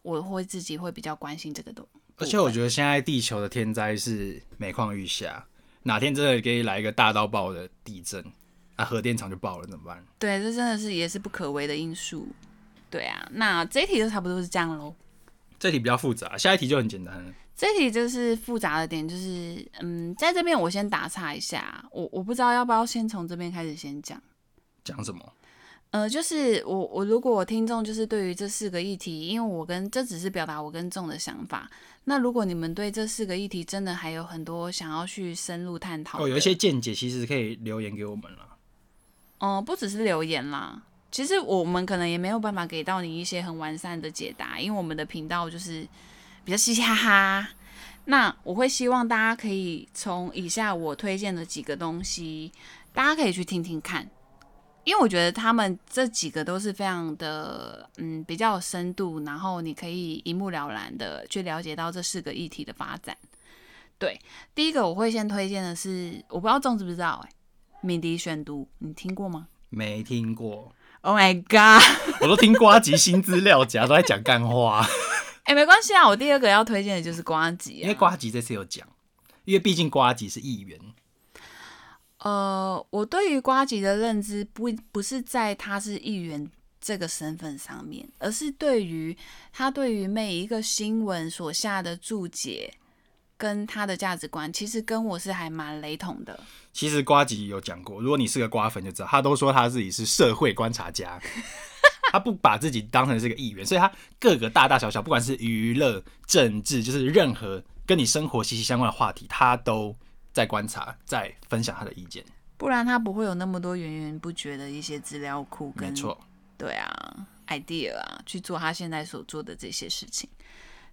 我会自己会比较关心这个东，而且我觉得现在地球的天灾是每况愈下，哪天真的给你来一个大到爆的地震，啊，核电厂就爆了怎么办？对，这真的是也是不可为的因素。对啊，那这一题就差不多是这样喽。这题比较复杂，下一题就很简单。这题就是复杂的点，就是嗯，在这边我先打岔一下，我我不知道要不要先从这边开始先讲。讲什么？呃，就是我我如果我听众就是对于这四个议题，因为我跟这只是表达我跟众的想法。那如果你们对这四个议题真的还有很多想要去深入探讨，哦，有一些见解，其实可以留言给我们了。哦、呃，不只是留言啦，其实我们可能也没有办法给到你一些很完善的解答，因为我们的频道就是比较嘻嘻哈哈。那我会希望大家可以从以下我推荐的几个东西，大家可以去听听看。因为我觉得他们这几个都是非常的，嗯，比较有深度，然后你可以一目了然的去了解到这四个议题的发展。对，第一个我会先推荐的是，我不知道仲知不知道、欸，哎，敏迪选读，你听过吗？没听过。Oh my god！我都听瓜吉新资料夹都在讲干话。哎、欸，没关系啊，我第二个要推荐的就是瓜吉，因为瓜吉这次有讲，因为毕竟瓜吉是议员。呃，我对于瓜吉的认知不不是在他是议员这个身份上面，而是对于他对于每一个新闻所下的注解跟他的价值观，其实跟我是还蛮雷同的。其实瓜吉有讲过，如果你是个瓜粉就知道，他都说他自己是社会观察家，他不把自己当成是个议员，所以他各个大大小小，不管是娱乐、政治，就是任何跟你生活息息相关的话题，他都。在观察，再分享他的意见，不然他不会有那么多源源不绝的一些资料库跟，没错，对啊，idea 啊，去做他现在所做的这些事情。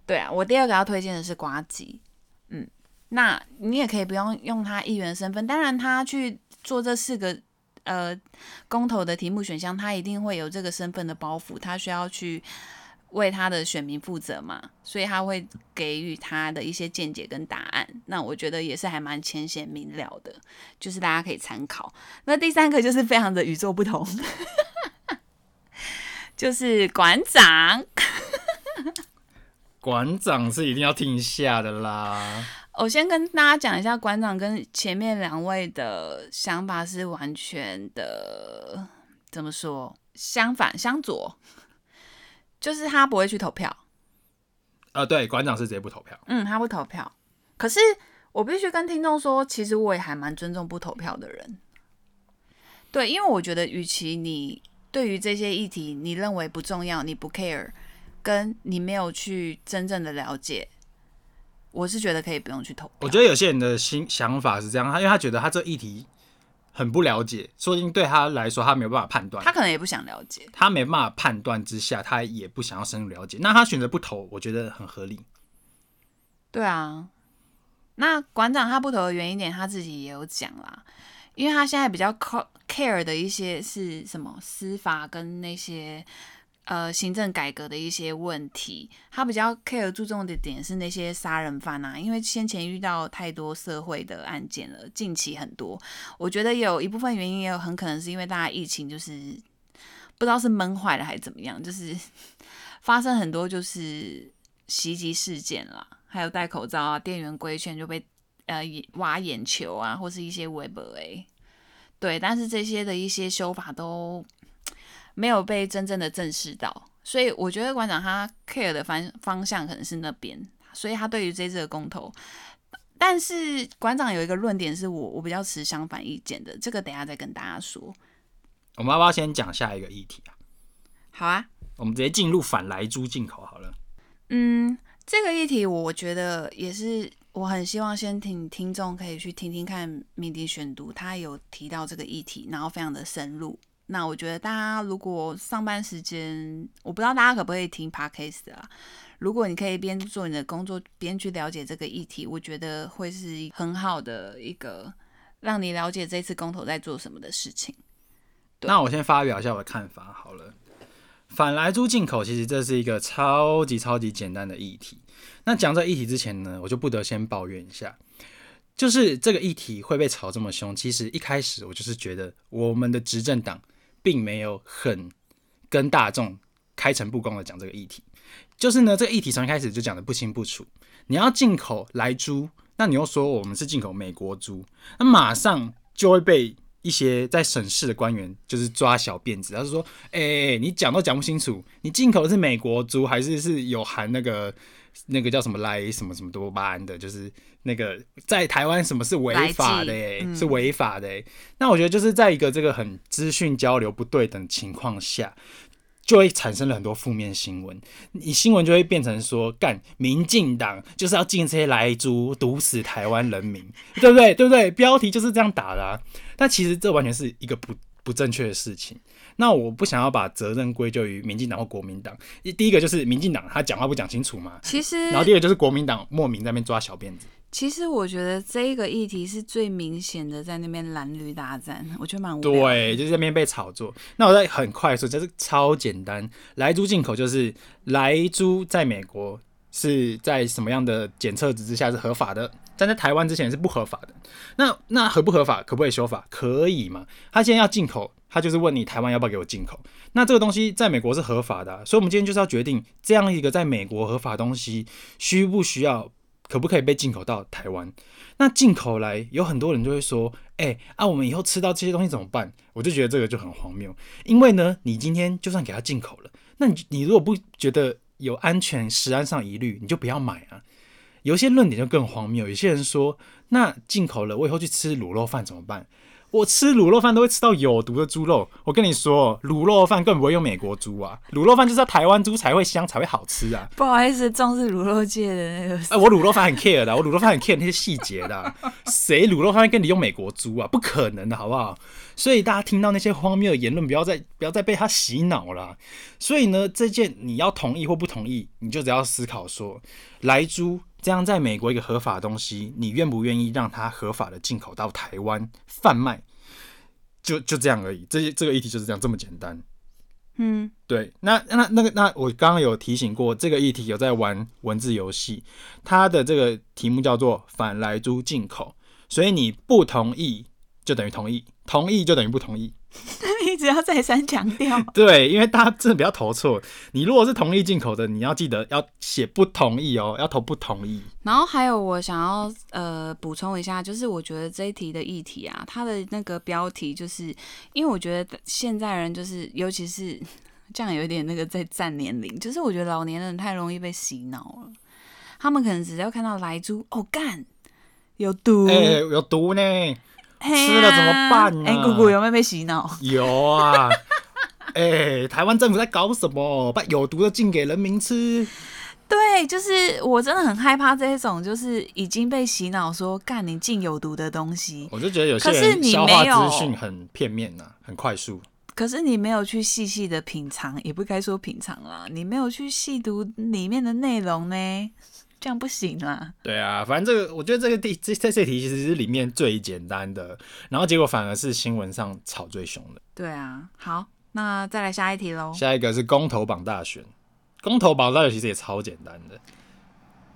对啊，我第二个要推荐的是瓜吉，嗯，那你也可以不用用他议员身份，当然他去做这四个呃公投的题目选项，他一定会有这个身份的包袱，他需要去。为他的选民负责嘛，所以他会给予他的一些见解跟答案。那我觉得也是还蛮浅显明了的，就是大家可以参考。那第三个就是非常的与众不同，就是馆长。馆长是一定要听一下的啦。我先跟大家讲一下，馆长跟前面两位的想法是完全的，怎么说？相反，相左。就是他不会去投票，呃，对，馆长是直接不投票。嗯，他不投票。可是我必须跟听众说，其实我也还蛮尊重不投票的人。对，因为我觉得，与其你对于这些议题你认为不重要，你不 care，跟你没有去真正的了解，我是觉得可以不用去投票。我觉得有些人的心想法是这样，他因为他觉得他这议题。很不了解，说不定对他来说，他没有办法判断。他可能也不想了解，他没办法判断之下，他也不想要深入了解。那他选择不投，我觉得很合理。对啊，那馆长他不投的原因点，他自己也有讲啦，因为他现在比较 care 的一些是什么司法跟那些。呃，行政改革的一些问题，他比较 care 注重的点是那些杀人犯啊，因为先前遇到太多社会的案件了，近期很多，我觉得有一部分原因也有很可能是因为大家疫情就是不知道是闷坏了还是怎么样，就是 发生很多就是袭击事件啦，还有戴口罩啊，店员规劝就被呃挖眼球啊，或是一些微博诶，对，但是这些的一些修法都。没有被真正的正视到，所以我觉得馆长他 care 的方方向可能是那边，所以他对于这次的公投，但是馆长有一个论点是我我比较持相反意见的，这个等一下再跟大家说。我们要不要先讲下一个议题啊？好啊，我们直接进入反莱猪进口好了。嗯，这个议题我觉得也是，我很希望先听听众可以去听听看敏迪选读，他有提到这个议题，然后非常的深入。那我觉得大家如果上班时间，我不知道大家可不可以听 podcast 啊？如果你可以边做你的工作边去了解这个议题，我觉得会是很好的一个让你了解这次公投在做什么的事情。那我先发表一下我的看法好了。反莱猪进口其实这是一个超级超级简单的议题。那讲这议题之前呢，我就不得先抱怨一下。就是这个议题会被炒这么凶，其实一开始我就是觉得我们的执政党。并没有很跟大众开诚布公的讲这个议题，就是呢，这个议题从一开始就讲得不清不楚。你要进口莱猪，那你又说我们是进口美国猪，那马上就会被一些在省市的官员就是抓小辫子，他就说：“哎、你讲都讲不清楚，你进口的是美国猪还是是有含那个那个叫什么来什么什么多巴胺的？就是。”那个在台湾什么是违法的、欸？嗯、是违法的、欸。那我觉得就是在一个这个很资讯交流不对等情况下，就会产生了很多负面新闻。你新闻就会变成说，干民进党就是要进这些来猪，毒死台湾人民，对不对？对不对？标题就是这样打的、啊。但其实这完全是一个不不正确的事情。那我不想要把责任归咎于民进党或国民党。第一个就是民进党他讲话不讲清楚嘛。其实，然后第二个就是国民党莫名在那边抓小辫子。其实我觉得这个议题是最明显的，在那边蓝绿大战，我觉得蛮无聊。对，就是在那边被炒作。那我再很快速，就是超简单，莱猪进口就是莱猪在美国是在什么样的检测值之下是合法的，但在台湾之前是不合法的。那那合不合法，可不可以修法？可以嘛？他现在要进口，他就是问你台湾要不要给我进口。那这个东西在美国是合法的，所以我们今天就是要决定这样一个在美国合法的东西需不需要。可不可以被进口到台湾？那进口来有很多人就会说：“哎、啊，我们以后吃到这些东西怎么办？”我就觉得这个就很荒谬。因为呢，你今天就算给他进口了，那你你如果不觉得有安全、食安上疑虑，你就不要买啊。有些论点就更荒谬。有些人说：“那进口了，我以后去吃卤肉饭怎么办？”我吃卤肉饭都会吃到有毒的猪肉，我跟你说，卤肉饭更不会用美国猪啊，卤肉饭就是要台湾猪才会香才会好吃啊。不好意思，重视卤肉界的那个。哎、欸，我卤肉饭很 care 的，我卤肉饭很 care 那些细节的，谁卤肉饭会跟你用美国猪啊？不可能的，好不好？所以大家听到那些荒谬的言论，不要再不要再被他洗脑了。所以呢，这件你要同意或不同意，你就只要思考说，来猪这样在美国一个合法的东西，你愿不愿意让它合法的进口到台湾贩卖？就就这样而已，这这个议题就是这样这么简单。嗯，对，那那那个那我刚刚有提醒过，这个议题有在玩文字游戏，它的这个题目叫做反来猪进口，所以你不同意就等于同意，同意就等于不同意。你只要再三强调，对，因为大家真的不要投错。你如果是同意进口的，你要记得要写不同意哦，要投不同意。然后还有我想要呃补充一下，就是我觉得这一题的议题啊，它的那个标题就是，因为我觉得现在人就是，尤其是 这样有一点那个在占年龄，就是我觉得老年人太容易被洗脑了。他们可能只要看到莱猪，哦干，有毒，哎、欸，有毒呢。吃了怎么办呢？哎、欸，姑姑有没有被洗脑？有啊！哎、欸，台湾政府在搞什么？把有毒的进给人民吃？对，就是我真的很害怕这一种，就是已经被洗脑说干你进有毒的东西。我就觉得有些人消化资讯很片面呐、啊，很快速。可是你没有去细细的品尝，也不该说品尝啦，你没有去细读里面的内容呢。这样不行啊！对啊，反正这个，我觉得这个题这这这题其实是里面最简单的，然后结果反而是新闻上吵最凶的。对啊，好，那再来下一题喽。下一个是公投榜大选，公投榜大选其实也超简单的，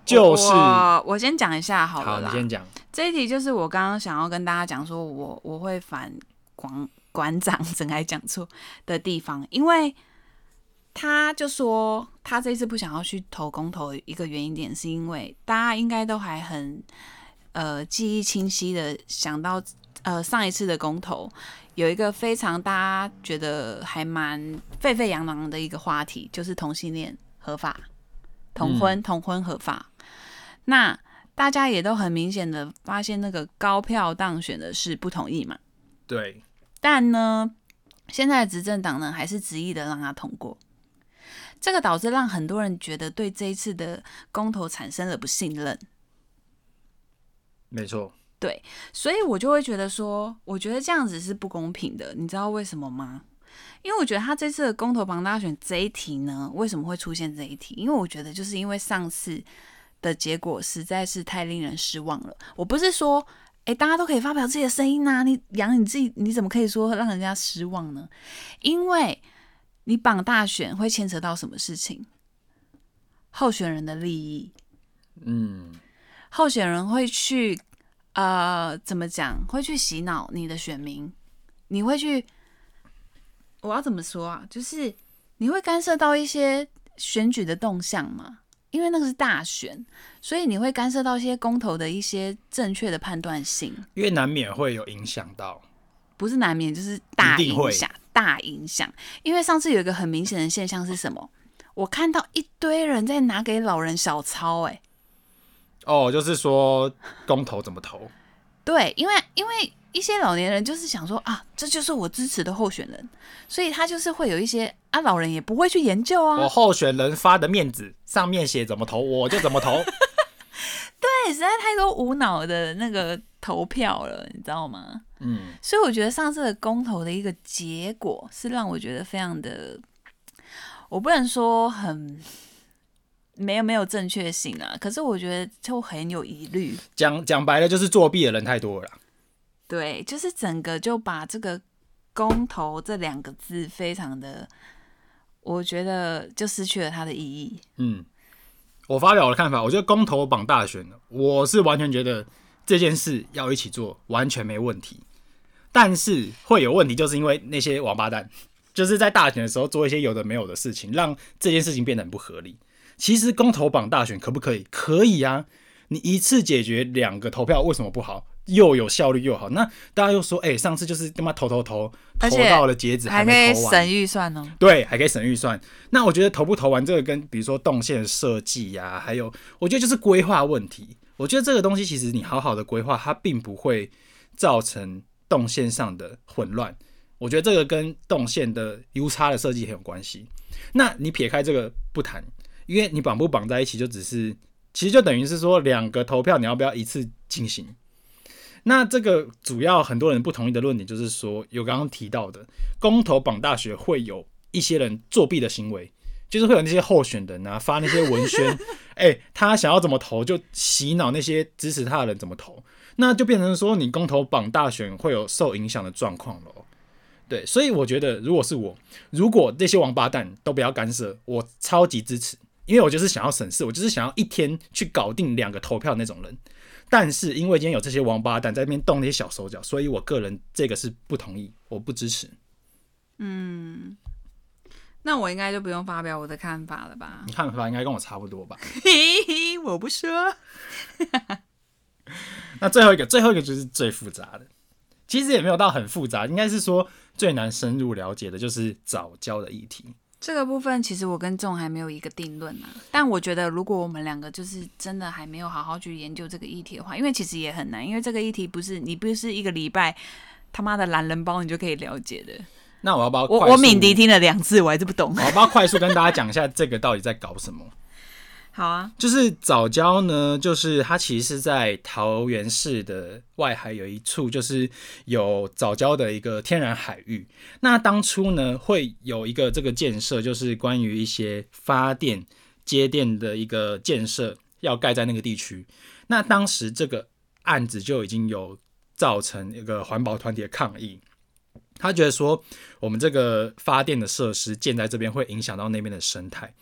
就是我，我先讲一下好了啦。好，你先讲。这一题就是我刚刚想要跟大家讲说我，我我会反馆馆长真爱讲错的地方，因为。他就说，他这次不想要去投公投，一个原因点是因为大家应该都还很呃记忆清晰的想到，呃上一次的公投有一个非常大家觉得还蛮沸沸扬扬的一个话题，就是同性恋合法，同婚、嗯、同婚合法。那大家也都很明显的发现，那个高票当选的是不同意嘛？对。但呢，现在执政党呢还是执意的让他通过。这个导致让很多人觉得对这一次的公投产生了不信任。没错，对，所以我就会觉得说，我觉得这样子是不公平的。你知道为什么吗？因为我觉得他这次的公投榜大选这一题呢，为什么会出现这一题？因为我觉得就是因为上次的结果实在是太令人失望了。我不是说，诶，大家都可以发表自己的声音啊，你养你自己，你怎么可以说让人家失望呢？因为。你绑大选会牵扯到什么事情？候选人的利益，嗯，候选人会去呃，怎么讲？会去洗脑你的选民，你会去，我要怎么说啊？就是你会干涉到一些选举的动向吗？因为那个是大选，所以你会干涉到一些公投的一些正确的判断性，因为难免会有影响到。不是难免，就是大影响，大影响。因为上次有一个很明显的现象是什么？我看到一堆人在拿给老人小抄，哎，哦，就是说公投怎么投？对，因为因为一些老年人就是想说啊，这就是我支持的候选人，所以他就是会有一些啊，老人也不会去研究啊，我候选人发的面子上面写怎么投，我就怎么投。对，实在太多无脑的那个投票了，你知道吗？嗯，所以我觉得上次的公投的一个结果是让我觉得非常的，我不能说很没有没有正确性啊。可是我觉得就很有疑虑。讲讲白了，就是作弊的人太多了。对，就是整个就把这个“公投”这两个字非常的，我觉得就失去了它的意义。嗯，我发表我的看法，我觉得公投绑大选，我是完全觉得这件事要一起做，完全没问题。但是会有问题，就是因为那些王八蛋，就是在大选的时候做一些有的没有的事情，让这件事情变得很不合理。其实公投榜大选可不可以？可以啊，你一次解决两个投票，为什么不好？又有效率又好。那大家又说，哎、欸，上次就是他妈投投投，投到了截止还没投完，还可以省预算哦。对，还可以省预算。那我觉得投不投完这个跟比如说动线设计呀，还有我觉得就是规划问题。我觉得这个东西其实你好好的规划，它并不会造成。动线上的混乱，我觉得这个跟动线的 U 差的设计很有关系。那你撇开这个不谈，因为你绑不绑在一起，就只是其实就等于是说两个投票你要不要一次进行？那这个主要很多人不同意的论点就是说，有刚刚提到的公投绑大学会有一些人作弊的行为，就是会有那些候选人啊发那些文宣，哎、欸，他想要怎么投就洗脑那些支持他的人怎么投。那就变成说，你公投绑大选会有受影响的状况了。对，所以我觉得，如果是我，如果这些王八蛋都不要干涉，我超级支持，因为我就是想要省事，我就是想要一天去搞定两个投票那种人。但是因为今天有这些王八蛋在那边动那些小手脚，所以我个人这个是不同意，我不支持。嗯，那我应该就不用发表我的看法了吧？你看法应该跟我差不多吧？嘿嘿，我不说。那最后一个，最后一个就是最复杂的，其实也没有到很复杂，应该是说最难深入了解的就是早教的议题。这个部分其实我跟仲还没有一个定论啊，但我觉得如果我们两个就是真的还没有好好去研究这个议题的话，因为其实也很难，因为这个议题不是你不是一个礼拜他妈的懒人包你就可以了解的。那我要不要？我我敏迪听了两次，我还是不懂。我要不要快速跟大家讲一下这个到底在搞什么？好啊，就是藻礁呢，就是它其实是在桃园市的外海有一处，就是有藻礁的一个天然海域。那当初呢，会有一个这个建设，就是关于一些发电接电的一个建设要盖在那个地区。那当时这个案子就已经有造成一个环保团体的抗议，他觉得说我们这个发电的设施建在这边会影响到那边的生态。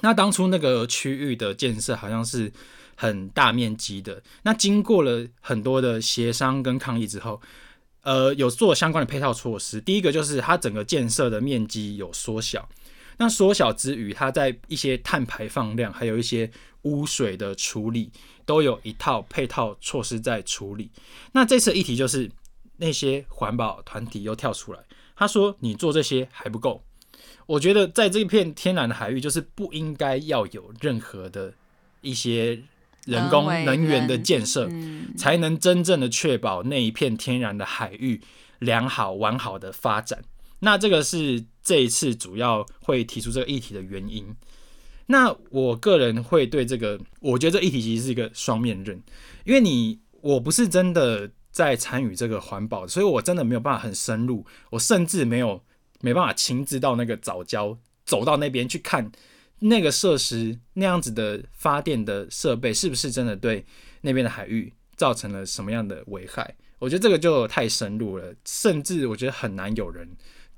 那当初那个区域的建设好像是很大面积的，那经过了很多的协商跟抗议之后，呃，有做相关的配套措施。第一个就是它整个建设的面积有缩小，那缩小之余，它在一些碳排放量还有一些污水的处理，都有一套配套措施在处理。那这次议题就是那些环保团体又跳出来，他说你做这些还不够。我觉得在这片天然的海域，就是不应该要有任何的一些人工能源的建设，才能真正的确保那一片天然的海域良好完好的发展。那这个是这一次主要会提出这个议题的原因。那我个人会对这个，我觉得这议题其实是一个双面刃，因为你我不是真的在参与这个环保，所以我真的没有办法很深入，我甚至没有。没办法亲自到那个藻礁，走到那边去看那个设施那样子的发电的设备是不是真的对那边的海域造成了什么样的危害？我觉得这个就太深入了，甚至我觉得很难有人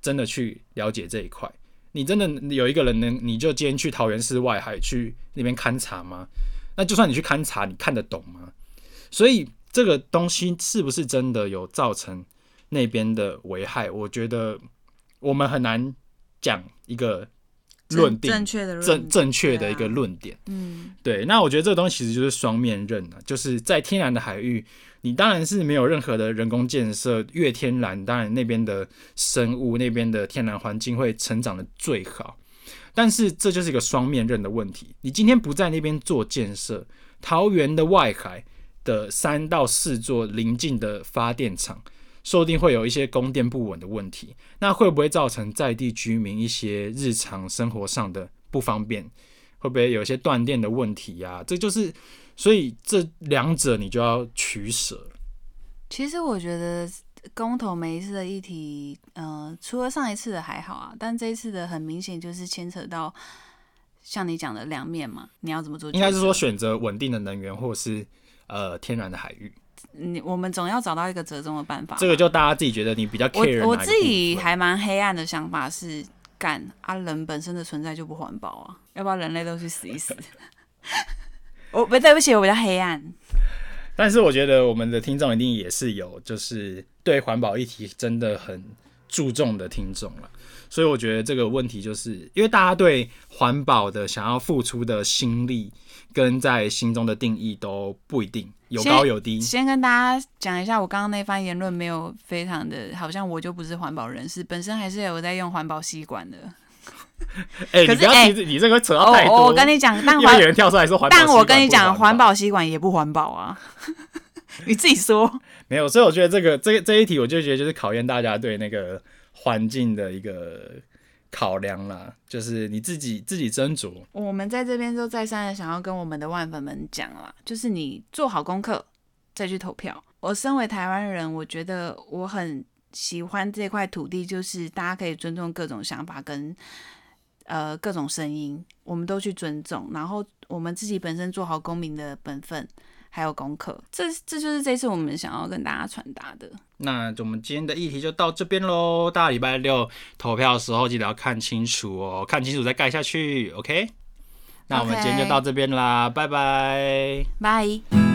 真的去了解这一块。你真的有一个人能，你就今天去桃园市外海去那边勘察吗？那就算你去勘察，你看得懂吗？所以这个东西是不是真的有造成那边的危害？我觉得。我们很难讲一个论定正确的正正确的一个论点，嗯，对。那我觉得这个东西其实就是双面刃啊，就是在天然的海域，你当然是没有任何的人工建设，越天然，当然那边的生物、那边的天然环境会成长的最好。但是这就是一个双面刃的问题，你今天不在那边做建设，桃园的外海的三到四座邻近的发电厂。说不定会有一些供电不稳的问题，那会不会造成在地居民一些日常生活上的不方便？会不会有一些断电的问题呀、啊？这就是，所以这两者你就要取舍。其实我觉得公投每一次的议题，嗯、呃，除了上一次的还好啊，但这一次的很明显就是牵扯到像你讲的两面嘛，你要怎么做？应该是说选择稳定的能源，或是呃天然的海域。你我们总要找到一个折中的办法。这个就大家自己觉得你比较 care 我我自己还蛮黑暗的想法是，干啊人本身的存在就不环保啊，要不要人类都去死一死？我 不对不起，我比较黑暗。但是我觉得我们的听众一定也是有，就是对环保议题真的很注重的听众了。所以我觉得这个问题就是因为大家对环保的想要付出的心力跟在心中的定义都不一定有高有低。先，先跟大家讲一下，我刚刚那番言论没有非常的，好像我就不是环保人士，本身还是有在用环保吸管的。哎、欸，可是你不要提、欸、你这个扯到太多。我，我跟你讲，但有人跳出来说环保，但我跟你讲，环保吸管也不环保啊。你自己说。没有，所以我觉得这个这这一题，我就觉得就是考验大家对那个。环境的一个考量啦，就是你自己自己斟酌。我们在这边就再三的想要跟我们的万粉们讲啦，就是你做好功课再去投票。我身为台湾人，我觉得我很喜欢这块土地，就是大家可以尊重各种想法跟呃各种声音，我们都去尊重，然后我们自己本身做好公民的本分。还有功课，这这就是这次我们想要跟大家传达的。那我们今天的议题就到这边喽。大家礼拜六投票的时候记得要看清楚哦，看清楚再盖下去。OK，那我们今天就到这边啦，拜拜，拜。